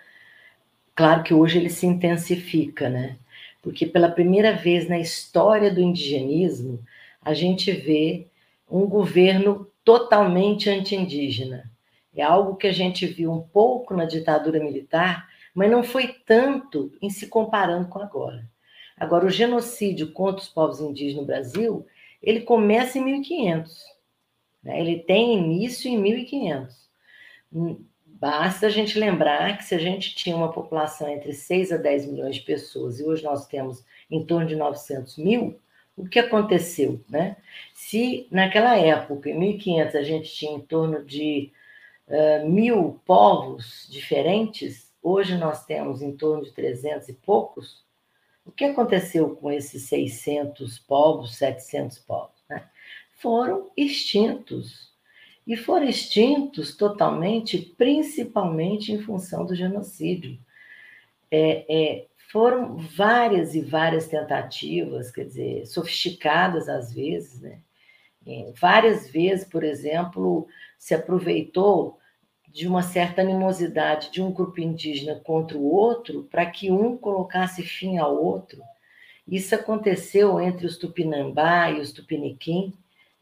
Claro que hoje ele se intensifica, né? Porque pela primeira vez na história do indigenismo, a gente vê um governo totalmente anti-indígena. É algo que a gente viu um pouco na ditadura militar, mas não foi tanto em se comparando com agora. Agora, o genocídio contra os povos indígenas no Brasil ele começa em 1500. Né? Ele tem início em 1500. Basta a gente lembrar que se a gente tinha uma população entre 6 a 10 milhões de pessoas e hoje nós temos em torno de 900 mil, o que aconteceu? Né? Se naquela época, em 1500, a gente tinha em torno de uh, mil povos diferentes, hoje nós temos em torno de 300 e poucos, o que aconteceu com esses 600 povos, 700 povos? Né? Foram extintos. E foram extintos totalmente, principalmente em função do genocídio. É, é, foram várias e várias tentativas, quer dizer, sofisticadas às vezes, né? É, várias vezes, por exemplo, se aproveitou de uma certa animosidade de um grupo indígena contra o outro para que um colocasse fim ao outro. Isso aconteceu entre os Tupinambá e os Tupiniquim.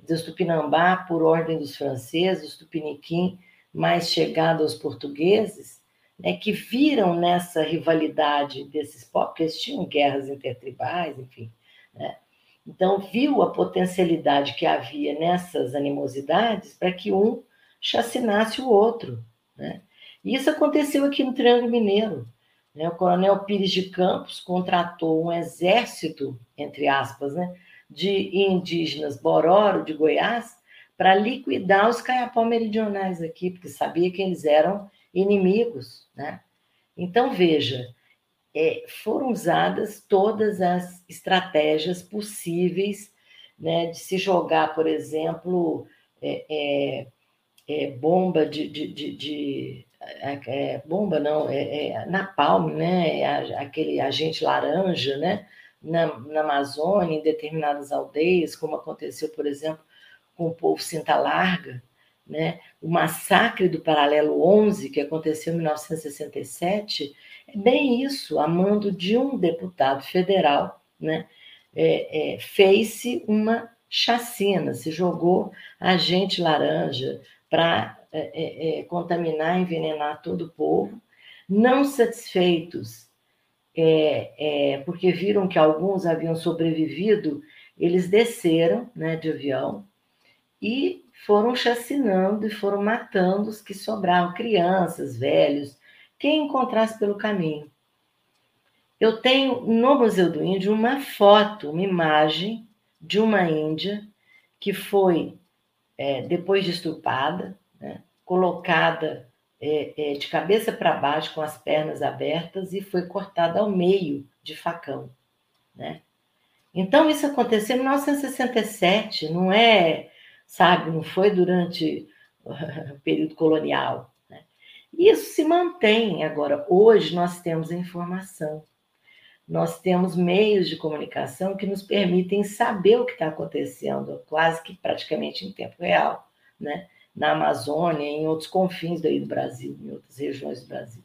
Os Tupinambá, por ordem dos franceses, os Tupiniquim, mais chegado aos portugueses, né, que viram nessa rivalidade desses povos, porque eles tinham guerras intertribais, enfim. Né? Então, viu a potencialidade que havia nessas animosidades para que um chacinasse o outro. Né? E isso aconteceu aqui no Triângulo Mineiro. Né? O coronel Pires de Campos contratou um exército, entre aspas, né, de indígenas Bororo, de Goiás, para liquidar os caiapó meridionais aqui, porque sabia que eles eram inimigos. Né? Então, veja, é, foram usadas todas as estratégias possíveis né, de se jogar, por exemplo, é, é, é bomba de, de, de, de é, é, bomba não, é, é napalm, né, aquele agente laranja, né, na, na Amazônia, em determinadas aldeias, como aconteceu, por exemplo, com o povo Cinta Larga, né? O massacre do Paralelo 11, que aconteceu em 1967, é bem isso, a mando de um deputado federal, né? É, é, fez-se uma chacina, se jogou agente laranja para é, é, é, contaminar, envenenar todo o povo, não satisfeitos, é, porque viram que alguns haviam sobrevivido, eles desceram né, de avião e foram chacinando e foram matando os que sobravam, crianças, velhos, quem encontrasse pelo caminho. Eu tenho no Museu do Índio uma foto, uma imagem de uma índia que foi, é, depois de estupada, né, colocada é, é, de cabeça para baixo, com as pernas abertas, e foi cortada ao meio de facão. Né? Então, isso aconteceu em 1967, não é sabe? Não foi durante o *laughs* período colonial. Né? Isso se mantém. Agora, hoje nós temos a informação, nós temos meios de comunicação que nos permitem saber o que está acontecendo, quase que praticamente em tempo real, né? Na Amazônia, em outros confins do Brasil, em outras regiões do Brasil.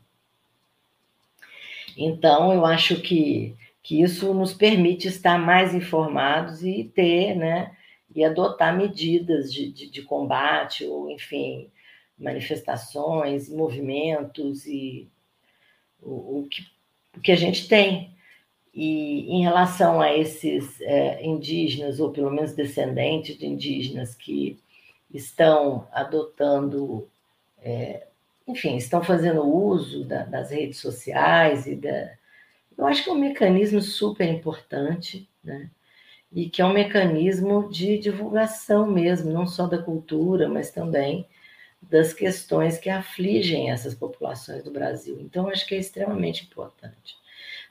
Então, eu acho que, que isso nos permite estar mais informados e ter né, e adotar medidas de, de, de combate, ou, enfim, manifestações, movimentos e o, o, que, o que a gente tem. E em relação a esses é, indígenas, ou pelo menos descendentes de indígenas que estão adotando, é, enfim, estão fazendo uso da, das redes sociais e da. Eu acho que é um mecanismo super importante, né? e que é um mecanismo de divulgação mesmo, não só da cultura, mas também das questões que afligem essas populações do Brasil. Então, acho que é extremamente importante.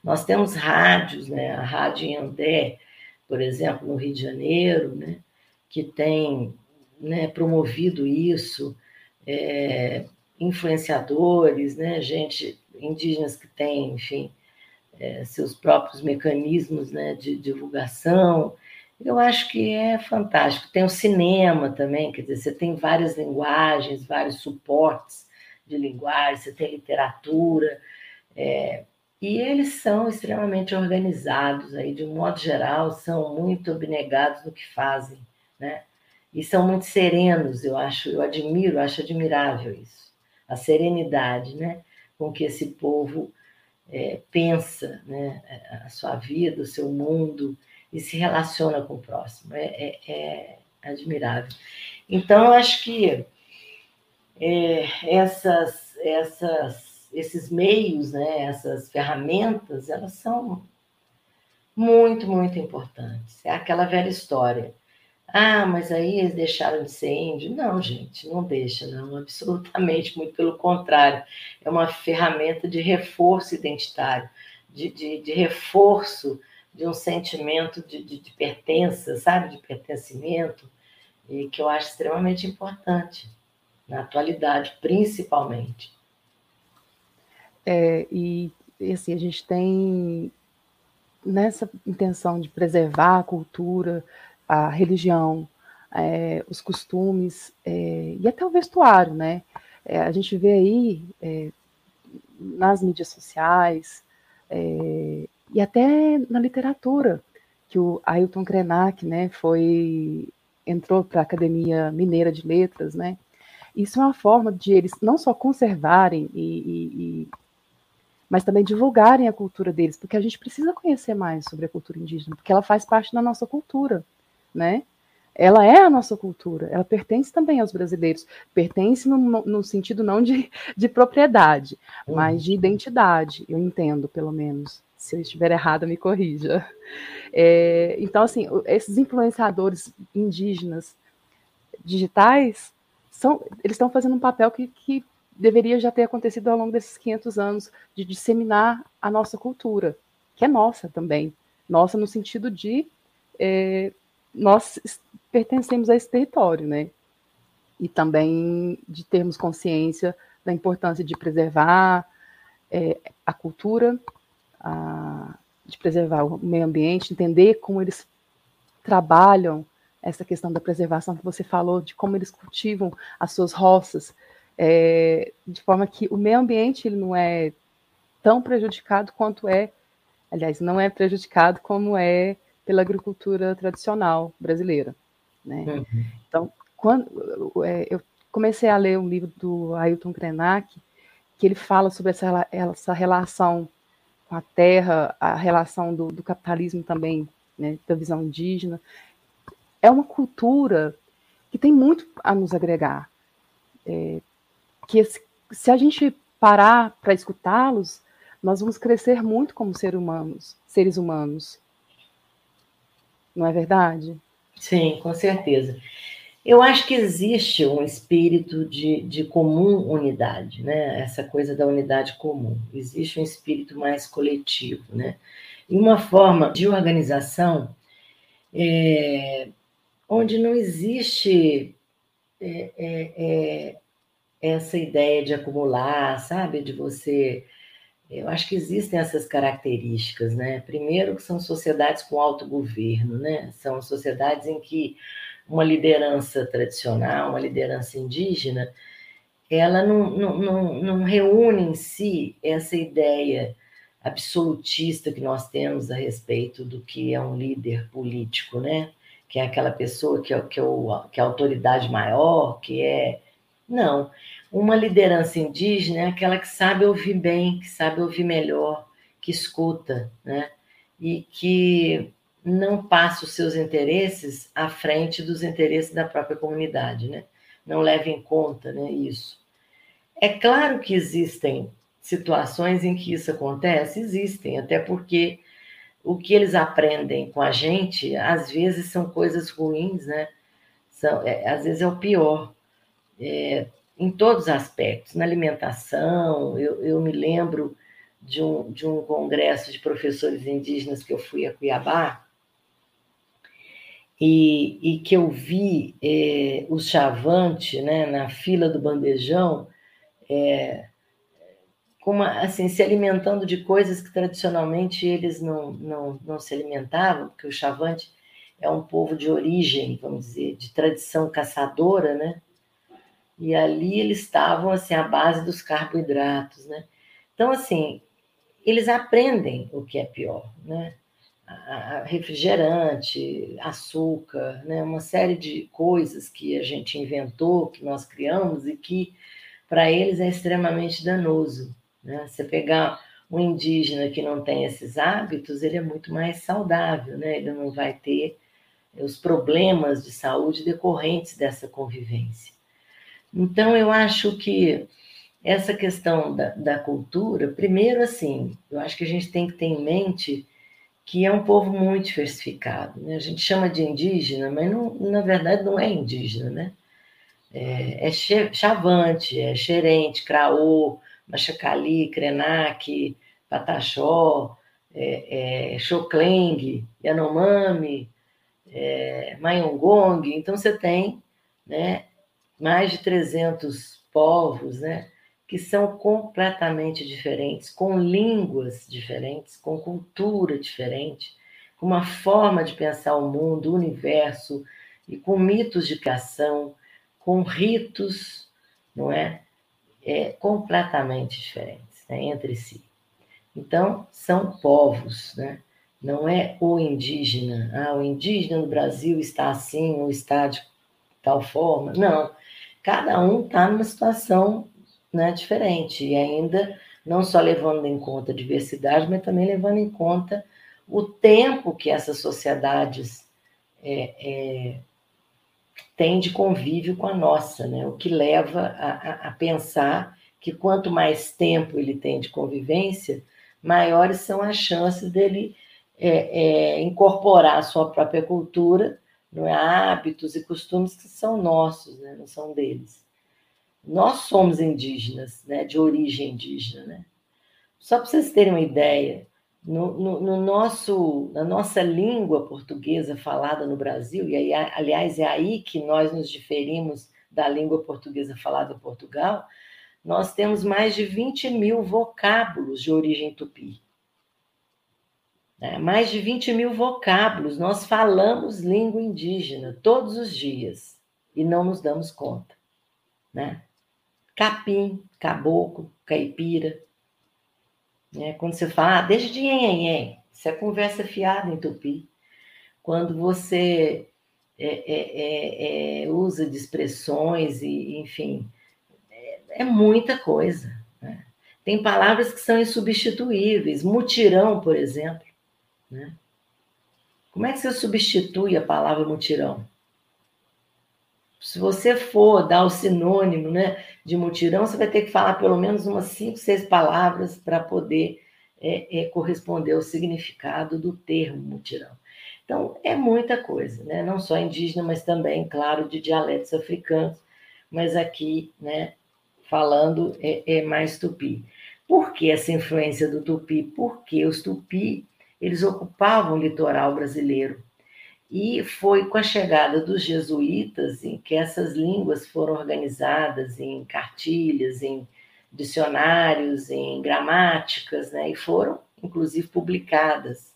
Nós temos rádios, né? a Rádio Andé, por exemplo, no Rio de Janeiro, né? que tem né, promovido isso, é, influenciadores, né? gente, indígenas que têm, enfim, é, seus próprios mecanismos né, de divulgação. Eu acho que é fantástico. Tem o cinema também, quer dizer, você tem várias linguagens, vários suportes de linguagem, você tem literatura, é, e eles são extremamente organizados, aí, de um modo geral, são muito abnegados no que fazem, né? E são muito serenos, eu acho, eu admiro, acho admirável isso, a serenidade, né? Com que esse povo é, pensa né, a sua vida, o seu mundo e se relaciona com o próximo. É, é, é admirável. Então, eu acho que é, essas, essas, esses meios, né, essas ferramentas, elas são muito, muito importantes. É aquela velha história. Ah, mas aí eles deixaram de ser índio? Não, gente, não deixa, não, absolutamente, muito pelo contrário. É uma ferramenta de reforço identitário, de, de, de reforço de um sentimento de, de, de, pertença, sabe, de pertencimento, e que eu acho extremamente importante, na atualidade, principalmente. É, e e assim, a gente tem nessa intenção de preservar a cultura, a religião, é, os costumes é, e até o vestuário, né? É, a gente vê aí é, nas mídias sociais é, e até na literatura que o Ailton Krenak, né, foi entrou para a Academia Mineira de Letras, né? Isso é uma forma de eles não só conservarem e, e, e mas também divulgarem a cultura deles, porque a gente precisa conhecer mais sobre a cultura indígena, porque ela faz parte da nossa cultura, né? Ela é a nossa cultura, ela pertence também aos brasileiros, pertence no, no sentido não de, de propriedade, uhum. mas de identidade, eu entendo, pelo menos. Se eu estiver errada, me corrija. É, então, assim, esses influenciadores indígenas digitais, são, eles estão fazendo um papel que, que deveria já ter acontecido ao longo desses 500 anos de disseminar a nossa cultura, que é nossa também. Nossa no sentido de é, nós pertencemos a esse território, né? E também de termos consciência da importância de preservar é, a cultura, a, de preservar o meio ambiente, entender como eles trabalham essa questão da preservação que você falou, de como eles cultivam as suas roças, é, de forma que o meio ambiente ele não é tão prejudicado quanto é, aliás, não é prejudicado como é pela agricultura tradicional brasileira. Né? Uhum. Então, quando é, eu comecei a ler um livro do Ailton Krenak, que ele fala sobre essa, essa relação com a terra, a relação do, do capitalismo também, né, da visão indígena. É uma cultura que tem muito a nos agregar. É, que se a gente parar para escutá-los, nós vamos crescer muito como ser humanos, seres humanos. Não é verdade? Sim, com certeza. Eu acho que existe um espírito de, de comum unidade, né? Essa coisa da unidade comum. Existe um espírito mais coletivo, né? E uma forma de organização é, onde não existe é, é, é essa ideia de acumular, sabe? De você. Eu acho que existem essas características, né? Primeiro, que são sociedades com autogoverno, né? São sociedades em que uma liderança tradicional, uma liderança indígena, ela não, não, não, não reúne em si essa ideia absolutista que nós temos a respeito do que é um líder político, né? Que é aquela pessoa que é, que é, que é a autoridade maior, que é não. Uma liderança indígena é aquela que sabe ouvir bem, que sabe ouvir melhor, que escuta, né? E que não passa os seus interesses à frente dos interesses da própria comunidade, né? Não leva em conta, né, isso. É claro que existem situações em que isso acontece, existem, até porque o que eles aprendem com a gente, às vezes são coisas ruins, né? São, é, às vezes é o pior é, em todos os aspectos, na alimentação. Eu, eu me lembro de um, de um congresso de professores indígenas que eu fui a Cuiabá, e, e que eu vi é, o chavante né, na fila do bandejão, é, uma, assim, se alimentando de coisas que tradicionalmente eles não, não, não se alimentavam, porque o chavante é um povo de origem, vamos dizer, de tradição caçadora, né? E ali eles estavam assim à base dos carboidratos, né? Então assim, eles aprendem o que é pior, né? refrigerante, açúcar, né? Uma série de coisas que a gente inventou, que nós criamos e que para eles é extremamente danoso, né? Você pegar um indígena que não tem esses hábitos, ele é muito mais saudável, né? Ele não vai ter os problemas de saúde decorrentes dessa convivência. Então, eu acho que essa questão da, da cultura, primeiro, assim, eu acho que a gente tem que ter em mente que é um povo muito diversificado. Né? A gente chama de indígena, mas não, na verdade não é indígena, né? É, é chavante, é xerente, craô, machacali, krenak, pataxó, é, é, yanomami, é, Então você tem né, mais de 300 povos, né, que são completamente diferentes, com línguas diferentes, com cultura diferente, com uma forma de pensar o mundo, o universo, e com mitos de criação, com ritos, não é? é completamente diferentes né, entre si. Então, são povos, né? não é o indígena. Ah, o indígena no Brasil está assim, ou está de tal forma. Não. Cada um está numa situação né, diferente, e ainda não só levando em conta a diversidade, mas também levando em conta o tempo que essas sociedades é, é, têm de convívio com a nossa, né? o que leva a, a, a pensar que quanto mais tempo ele tem de convivência, maiores são as chances dele é, é, incorporar a sua própria cultura, não é? hábitos e costumes que são nossos, né? não são deles. Nós somos indígenas, né? de origem indígena. Né? Só para vocês terem uma ideia, no, no, no, nosso, na nossa língua portuguesa falada no Brasil, e aí, aliás, é aí que nós nos diferimos da língua portuguesa falada em Portugal, nós temos mais de 20 mil vocábulos de origem tupi. É, mais de 20 mil vocábulos. Nós falamos língua indígena todos os dias e não nos damos conta. Né? Capim, caboclo, caipira. Né? Quando você fala, ah, de nhenhenhen, isso é conversa fiada em tupi. Quando você é, é, é, é usa de expressões e, enfim, é muita coisa. Né? Tem palavras que são insubstituíveis. Mutirão, por exemplo. Né? Como é que você substitui a palavra mutirão? Se você for dar o sinônimo né, de mutirão, você vai ter que falar pelo menos umas cinco, seis palavras para poder é, é, corresponder ao significado do termo mutirão. Então, é muita coisa, né? não só indígena, mas também, claro, de dialetos africanos, mas aqui né, falando é, é mais tupi. Por que essa influência do tupi? Porque os tupi eles ocupavam o litoral brasileiro. E foi com a chegada dos jesuítas em que essas línguas foram organizadas em cartilhas, em dicionários, em gramáticas, né? e foram, inclusive, publicadas.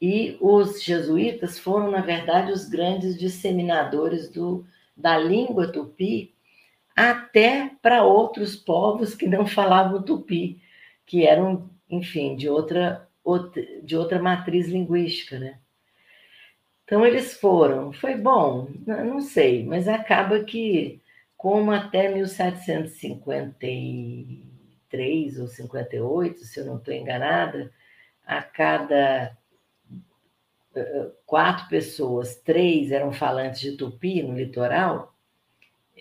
E os jesuítas foram, na verdade, os grandes disseminadores do, da língua tupi até para outros povos que não falavam tupi, que eram, enfim, de outra, de outra matriz linguística, né? Então eles foram, foi bom, não sei, mas acaba que, como até 1753 ou 58, se eu não estou enganada, a cada eh, quatro pessoas, três eram falantes de tupi no litoral,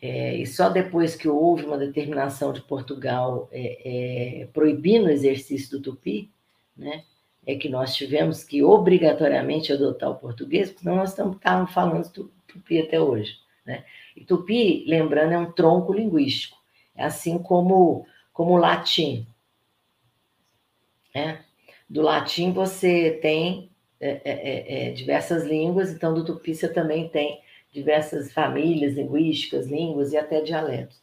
é, e só depois que houve uma determinação de Portugal é, é, proibindo o exercício do tupi, né, é que nós tivemos que obrigatoriamente adotar o português, porque senão nós estávamos falando tupi até hoje. Né? E tupi, lembrando, é um tronco linguístico, é assim como, como o latim. Né? Do latim você tem é, é, é, diversas línguas, então do tupi você também tem diversas famílias linguísticas, línguas e até dialetos.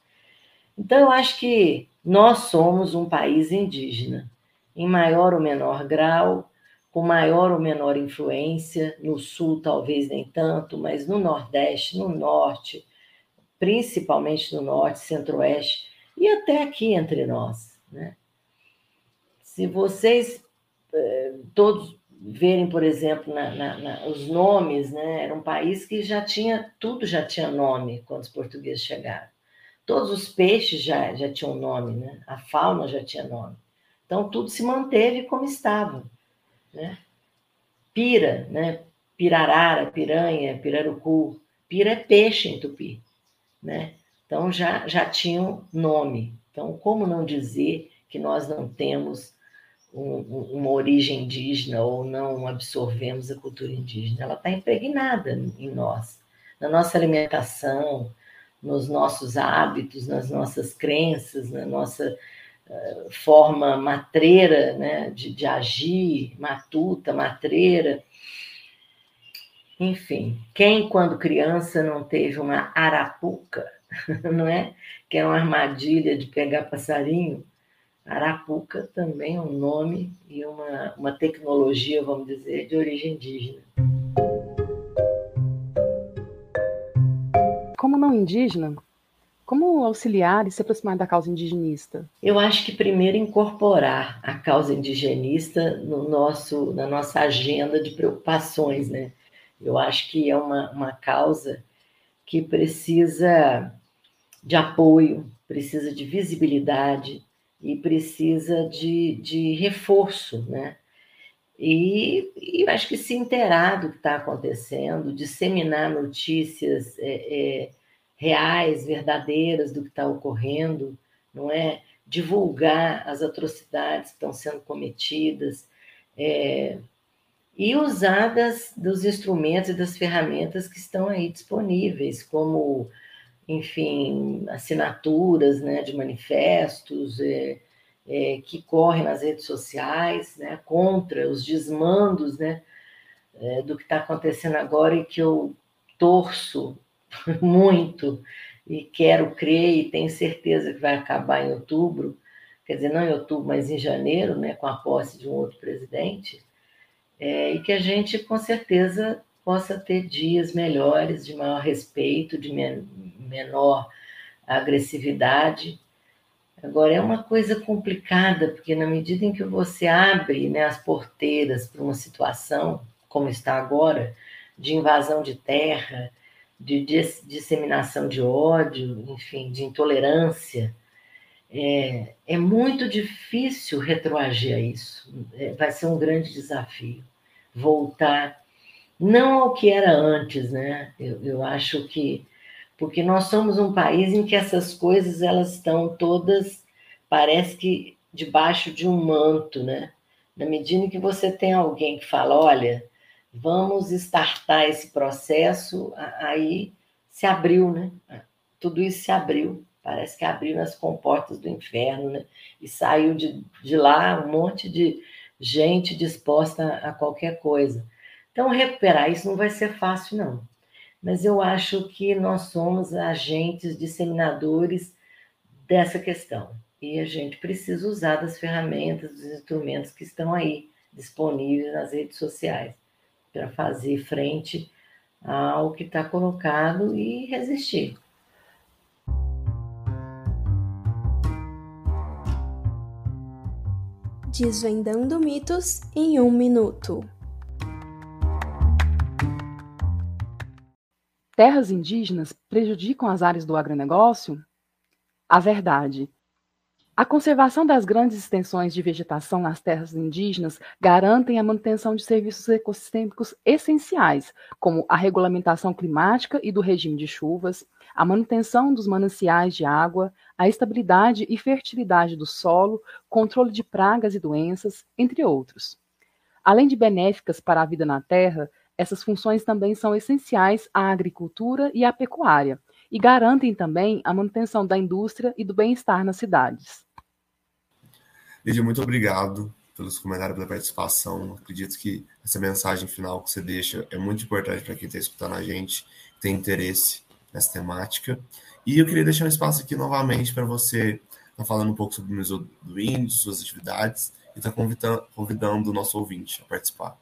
Então, eu acho que nós somos um país indígena, em maior ou menor grau, com maior ou menor influência, no sul talvez nem tanto, mas no nordeste, no norte, principalmente no norte, centro-oeste e até aqui entre nós. Né? Se vocês eh, todos verem, por exemplo, na, na, na, os nomes, né? Era um país que já tinha, tudo já tinha nome quando os portugueses chegaram. Todos os peixes já, já tinham nome, né? A fauna já tinha nome. Então, tudo se manteve como estava, né? Pira, né? Pirarara, piranha, pirarucu. Pira é peixe em tupi, né? Então, já, já tinham nome. Então, como não dizer que nós não temos um, uma origem indígena ou não absorvemos a cultura indígena. Ela está impregnada em nós, na nossa alimentação, nos nossos hábitos, nas nossas crenças, na nossa forma matreira né, de, de agir, matuta, matreira. Enfim, quem, quando criança, não teve uma arapuca *laughs* não é? Que é uma armadilha de pegar passarinho. Arapuca também é um nome e uma, uma tecnologia, vamos dizer, de origem indígena. Como não indígena, como auxiliar e se aproximar da causa indigenista? Eu acho que primeiro incorporar a causa indigenista no nosso, na nossa agenda de preocupações, né? Eu acho que é uma, uma causa que precisa de apoio, precisa de visibilidade, e precisa de, de reforço, né? E, e acho que se inteirar do que está acontecendo, disseminar notícias é, é, reais, verdadeiras do que está ocorrendo, não é? Divulgar as atrocidades que estão sendo cometidas é, e usar das, dos instrumentos e das ferramentas que estão aí disponíveis, como enfim, assinaturas né, de manifestos é, é, que correm nas redes sociais né, contra os desmandos né, é, do que está acontecendo agora e que eu torço *laughs* muito. E quero crer e tenho certeza que vai acabar em outubro, quer dizer, não em outubro, mas em janeiro, né, com a posse de um outro presidente, é, e que a gente, com certeza, possa ter dias melhores, de maior respeito, de menor agressividade. Agora, é uma coisa complicada, porque na medida em que você abre né, as porteiras para uma situação, como está agora, de invasão de terra, de disseminação de ódio, enfim, de intolerância, é, é muito difícil retroagir a isso. É, vai ser um grande desafio voltar não ao que era antes, né? Eu, eu acho que porque nós somos um país em que essas coisas elas estão todas parece que debaixo de um manto, né? Na medida em que você tem alguém que fala, olha, vamos startar esse processo, aí se abriu, né? Tudo isso se abriu, parece que abriu nas comportas do inferno, né? E saiu de, de lá um monte de gente disposta a qualquer coisa. Então, recuperar isso não vai ser fácil, não. Mas eu acho que nós somos agentes disseminadores dessa questão. E a gente precisa usar das ferramentas, dos instrumentos que estão aí disponíveis nas redes sociais para fazer frente ao que está colocado e resistir. Desvendando mitos em um minuto. terras indígenas prejudicam as áreas do agronegócio? A verdade. A conservação das grandes extensões de vegetação nas terras indígenas garantem a manutenção de serviços ecossistêmicos essenciais, como a regulamentação climática e do regime de chuvas, a manutenção dos mananciais de água, a estabilidade e fertilidade do solo, controle de pragas e doenças, entre outros. Além de benéficas para a vida na terra, essas funções também são essenciais à agricultura e à pecuária e garantem também a manutenção da indústria e do bem-estar nas cidades. Lídia, muito obrigado pelos comentários, pela participação. Acredito que essa mensagem final que você deixa é muito importante para quem está escutando a gente, tem interesse nessa temática. E eu queria deixar um espaço aqui novamente para você estar tá falando um pouco sobre o Museu do Índio, suas atividades, e estar tá convidando, convidando o nosso ouvinte a participar.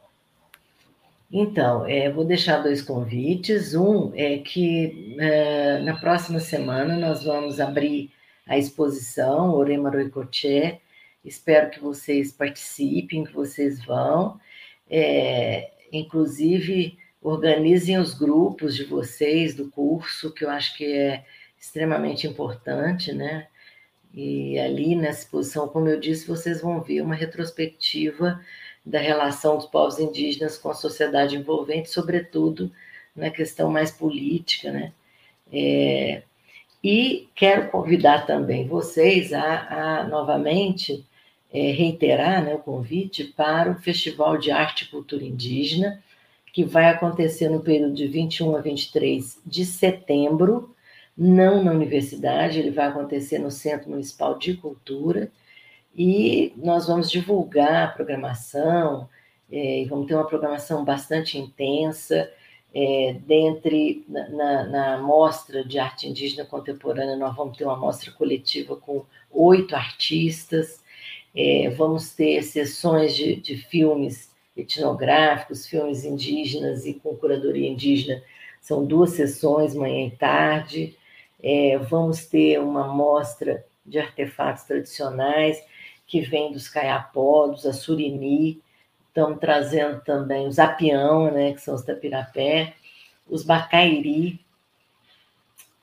Então, é, vou deixar dois convites. Um é que é, na próxima semana nós vamos abrir a exposição Orema Roicoché. Espero que vocês participem, que vocês vão. É, inclusive, organizem os grupos de vocês do curso, que eu acho que é extremamente importante, né? E ali nessa exposição, como eu disse, vocês vão ver uma retrospectiva da relação dos povos indígenas com a sociedade envolvente, sobretudo na questão mais política, né? É, e quero convidar também vocês a, a novamente é, reiterar né, o convite para o Festival de Arte e Cultura Indígena, que vai acontecer no período de 21 a 23 de setembro, não na universidade, ele vai acontecer no Centro Municipal de Cultura, e nós vamos divulgar a programação, é, vamos ter uma programação bastante intensa, É, dentre, na, na, na mostra de arte indígena contemporânea, nós vamos ter uma mostra coletiva com oito artistas, é, vamos ter sessões de, de filmes etnográficos, filmes indígenas e com curadoria indígena, são duas sessões, manhã e tarde. É, vamos ter uma mostra de artefatos tradicionais que vem dos caiapó, dos assurini, estamos trazendo também os apião, né, que são os tapirapé, os bacairi,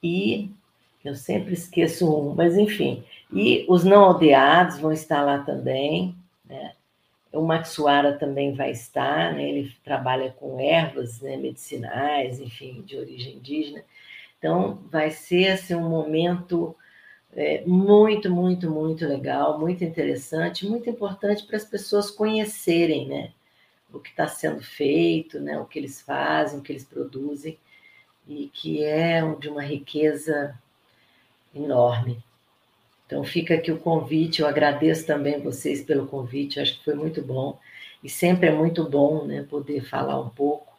e eu sempre esqueço um, mas enfim, e os não aldeados vão estar lá também, né? O Maxuara também vai estar, né? ele trabalha com ervas né, medicinais, enfim, de origem indígena. Então, vai ser assim, um momento é, muito, muito, muito legal, muito interessante, muito importante para as pessoas conhecerem né, o que está sendo feito, né, o que eles fazem, o que eles produzem, e que é de uma riqueza enorme. Então fica aqui o convite, eu agradeço também vocês pelo convite, acho que foi muito bom. E sempre é muito bom né, poder falar um pouco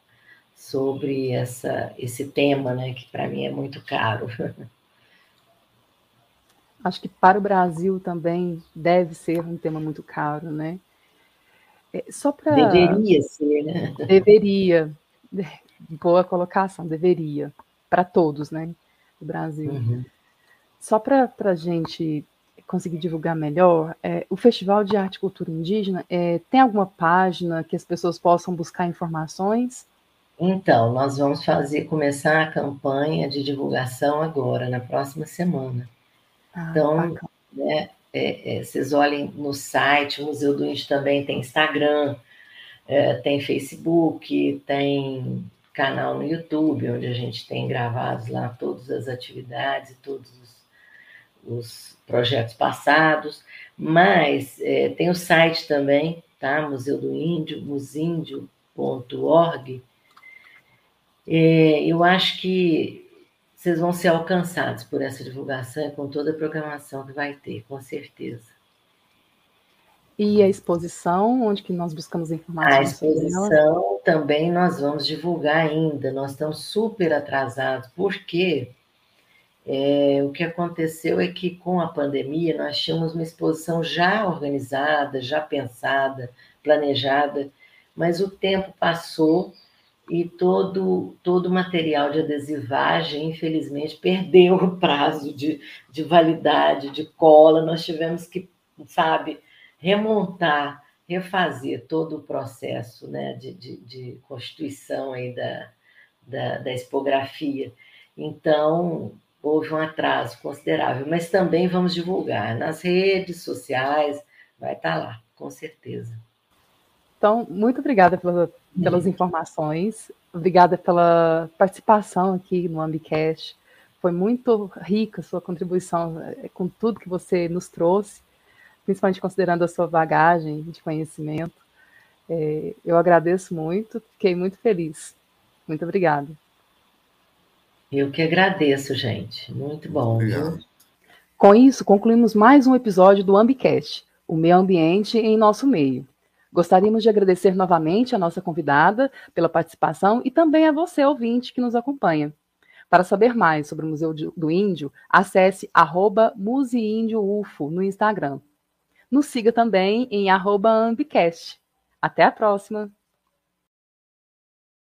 sobre essa, esse tema, né, que para mim é muito caro. *laughs* Acho que para o Brasil também deve ser um tema muito caro, né? É, só para deveria ser, né? *laughs* Deveria, boa colocação, deveria para todos, né? Do Brasil. Uhum. Só para a gente conseguir divulgar melhor, é, o Festival de Arte e Cultura Indígena é, tem alguma página que as pessoas possam buscar informações? Então, nós vamos fazer começar a campanha de divulgação agora, na próxima semana. Ah, então, né, é, é, vocês olhem no site, o Museu do Índio também tem Instagram, é, tem Facebook, tem canal no YouTube, onde a gente tem gravados lá todas as atividades e todos os os projetos passados, mas é, tem o site também, tá? Museu do Índio, musíndio.org. É, eu acho que vocês vão ser alcançados por essa divulgação e com toda a programação que vai ter, com certeza. E a exposição, onde que nós buscamos informações? A exposição também nós vamos divulgar ainda. Nós estamos super atrasados, porque é, o que aconteceu é que com a pandemia nós tínhamos uma exposição já organizada, já pensada, planejada, mas o tempo passou e todo todo o material de adesivagem, infelizmente, perdeu o prazo de, de validade, de cola. Nós tivemos que, sabe, remontar, refazer todo o processo né, de, de, de constituição aí da, da, da expografia. Então, houve um atraso considerável, mas também vamos divulgar nas redes sociais, vai estar lá, com certeza. Então, muito obrigada pela, pelas informações, obrigada pela participação aqui no Ambicast. Foi muito rica a sua contribuição eh, com tudo que você nos trouxe, principalmente considerando a sua bagagem de conhecimento. É, eu agradeço muito, fiquei muito feliz. Muito obrigada. Eu que agradeço, gente. Muito bom. Obrigado. Com isso, concluímos mais um episódio do Ambicast, o meio ambiente em nosso meio. Gostaríamos de agradecer novamente a nossa convidada pela participação e também a você, ouvinte, que nos acompanha. Para saber mais sobre o Museu do Índio, acesse arroba Museindio.ufo no Instagram. Nos siga também em arroba Ambicast. Até a próxima!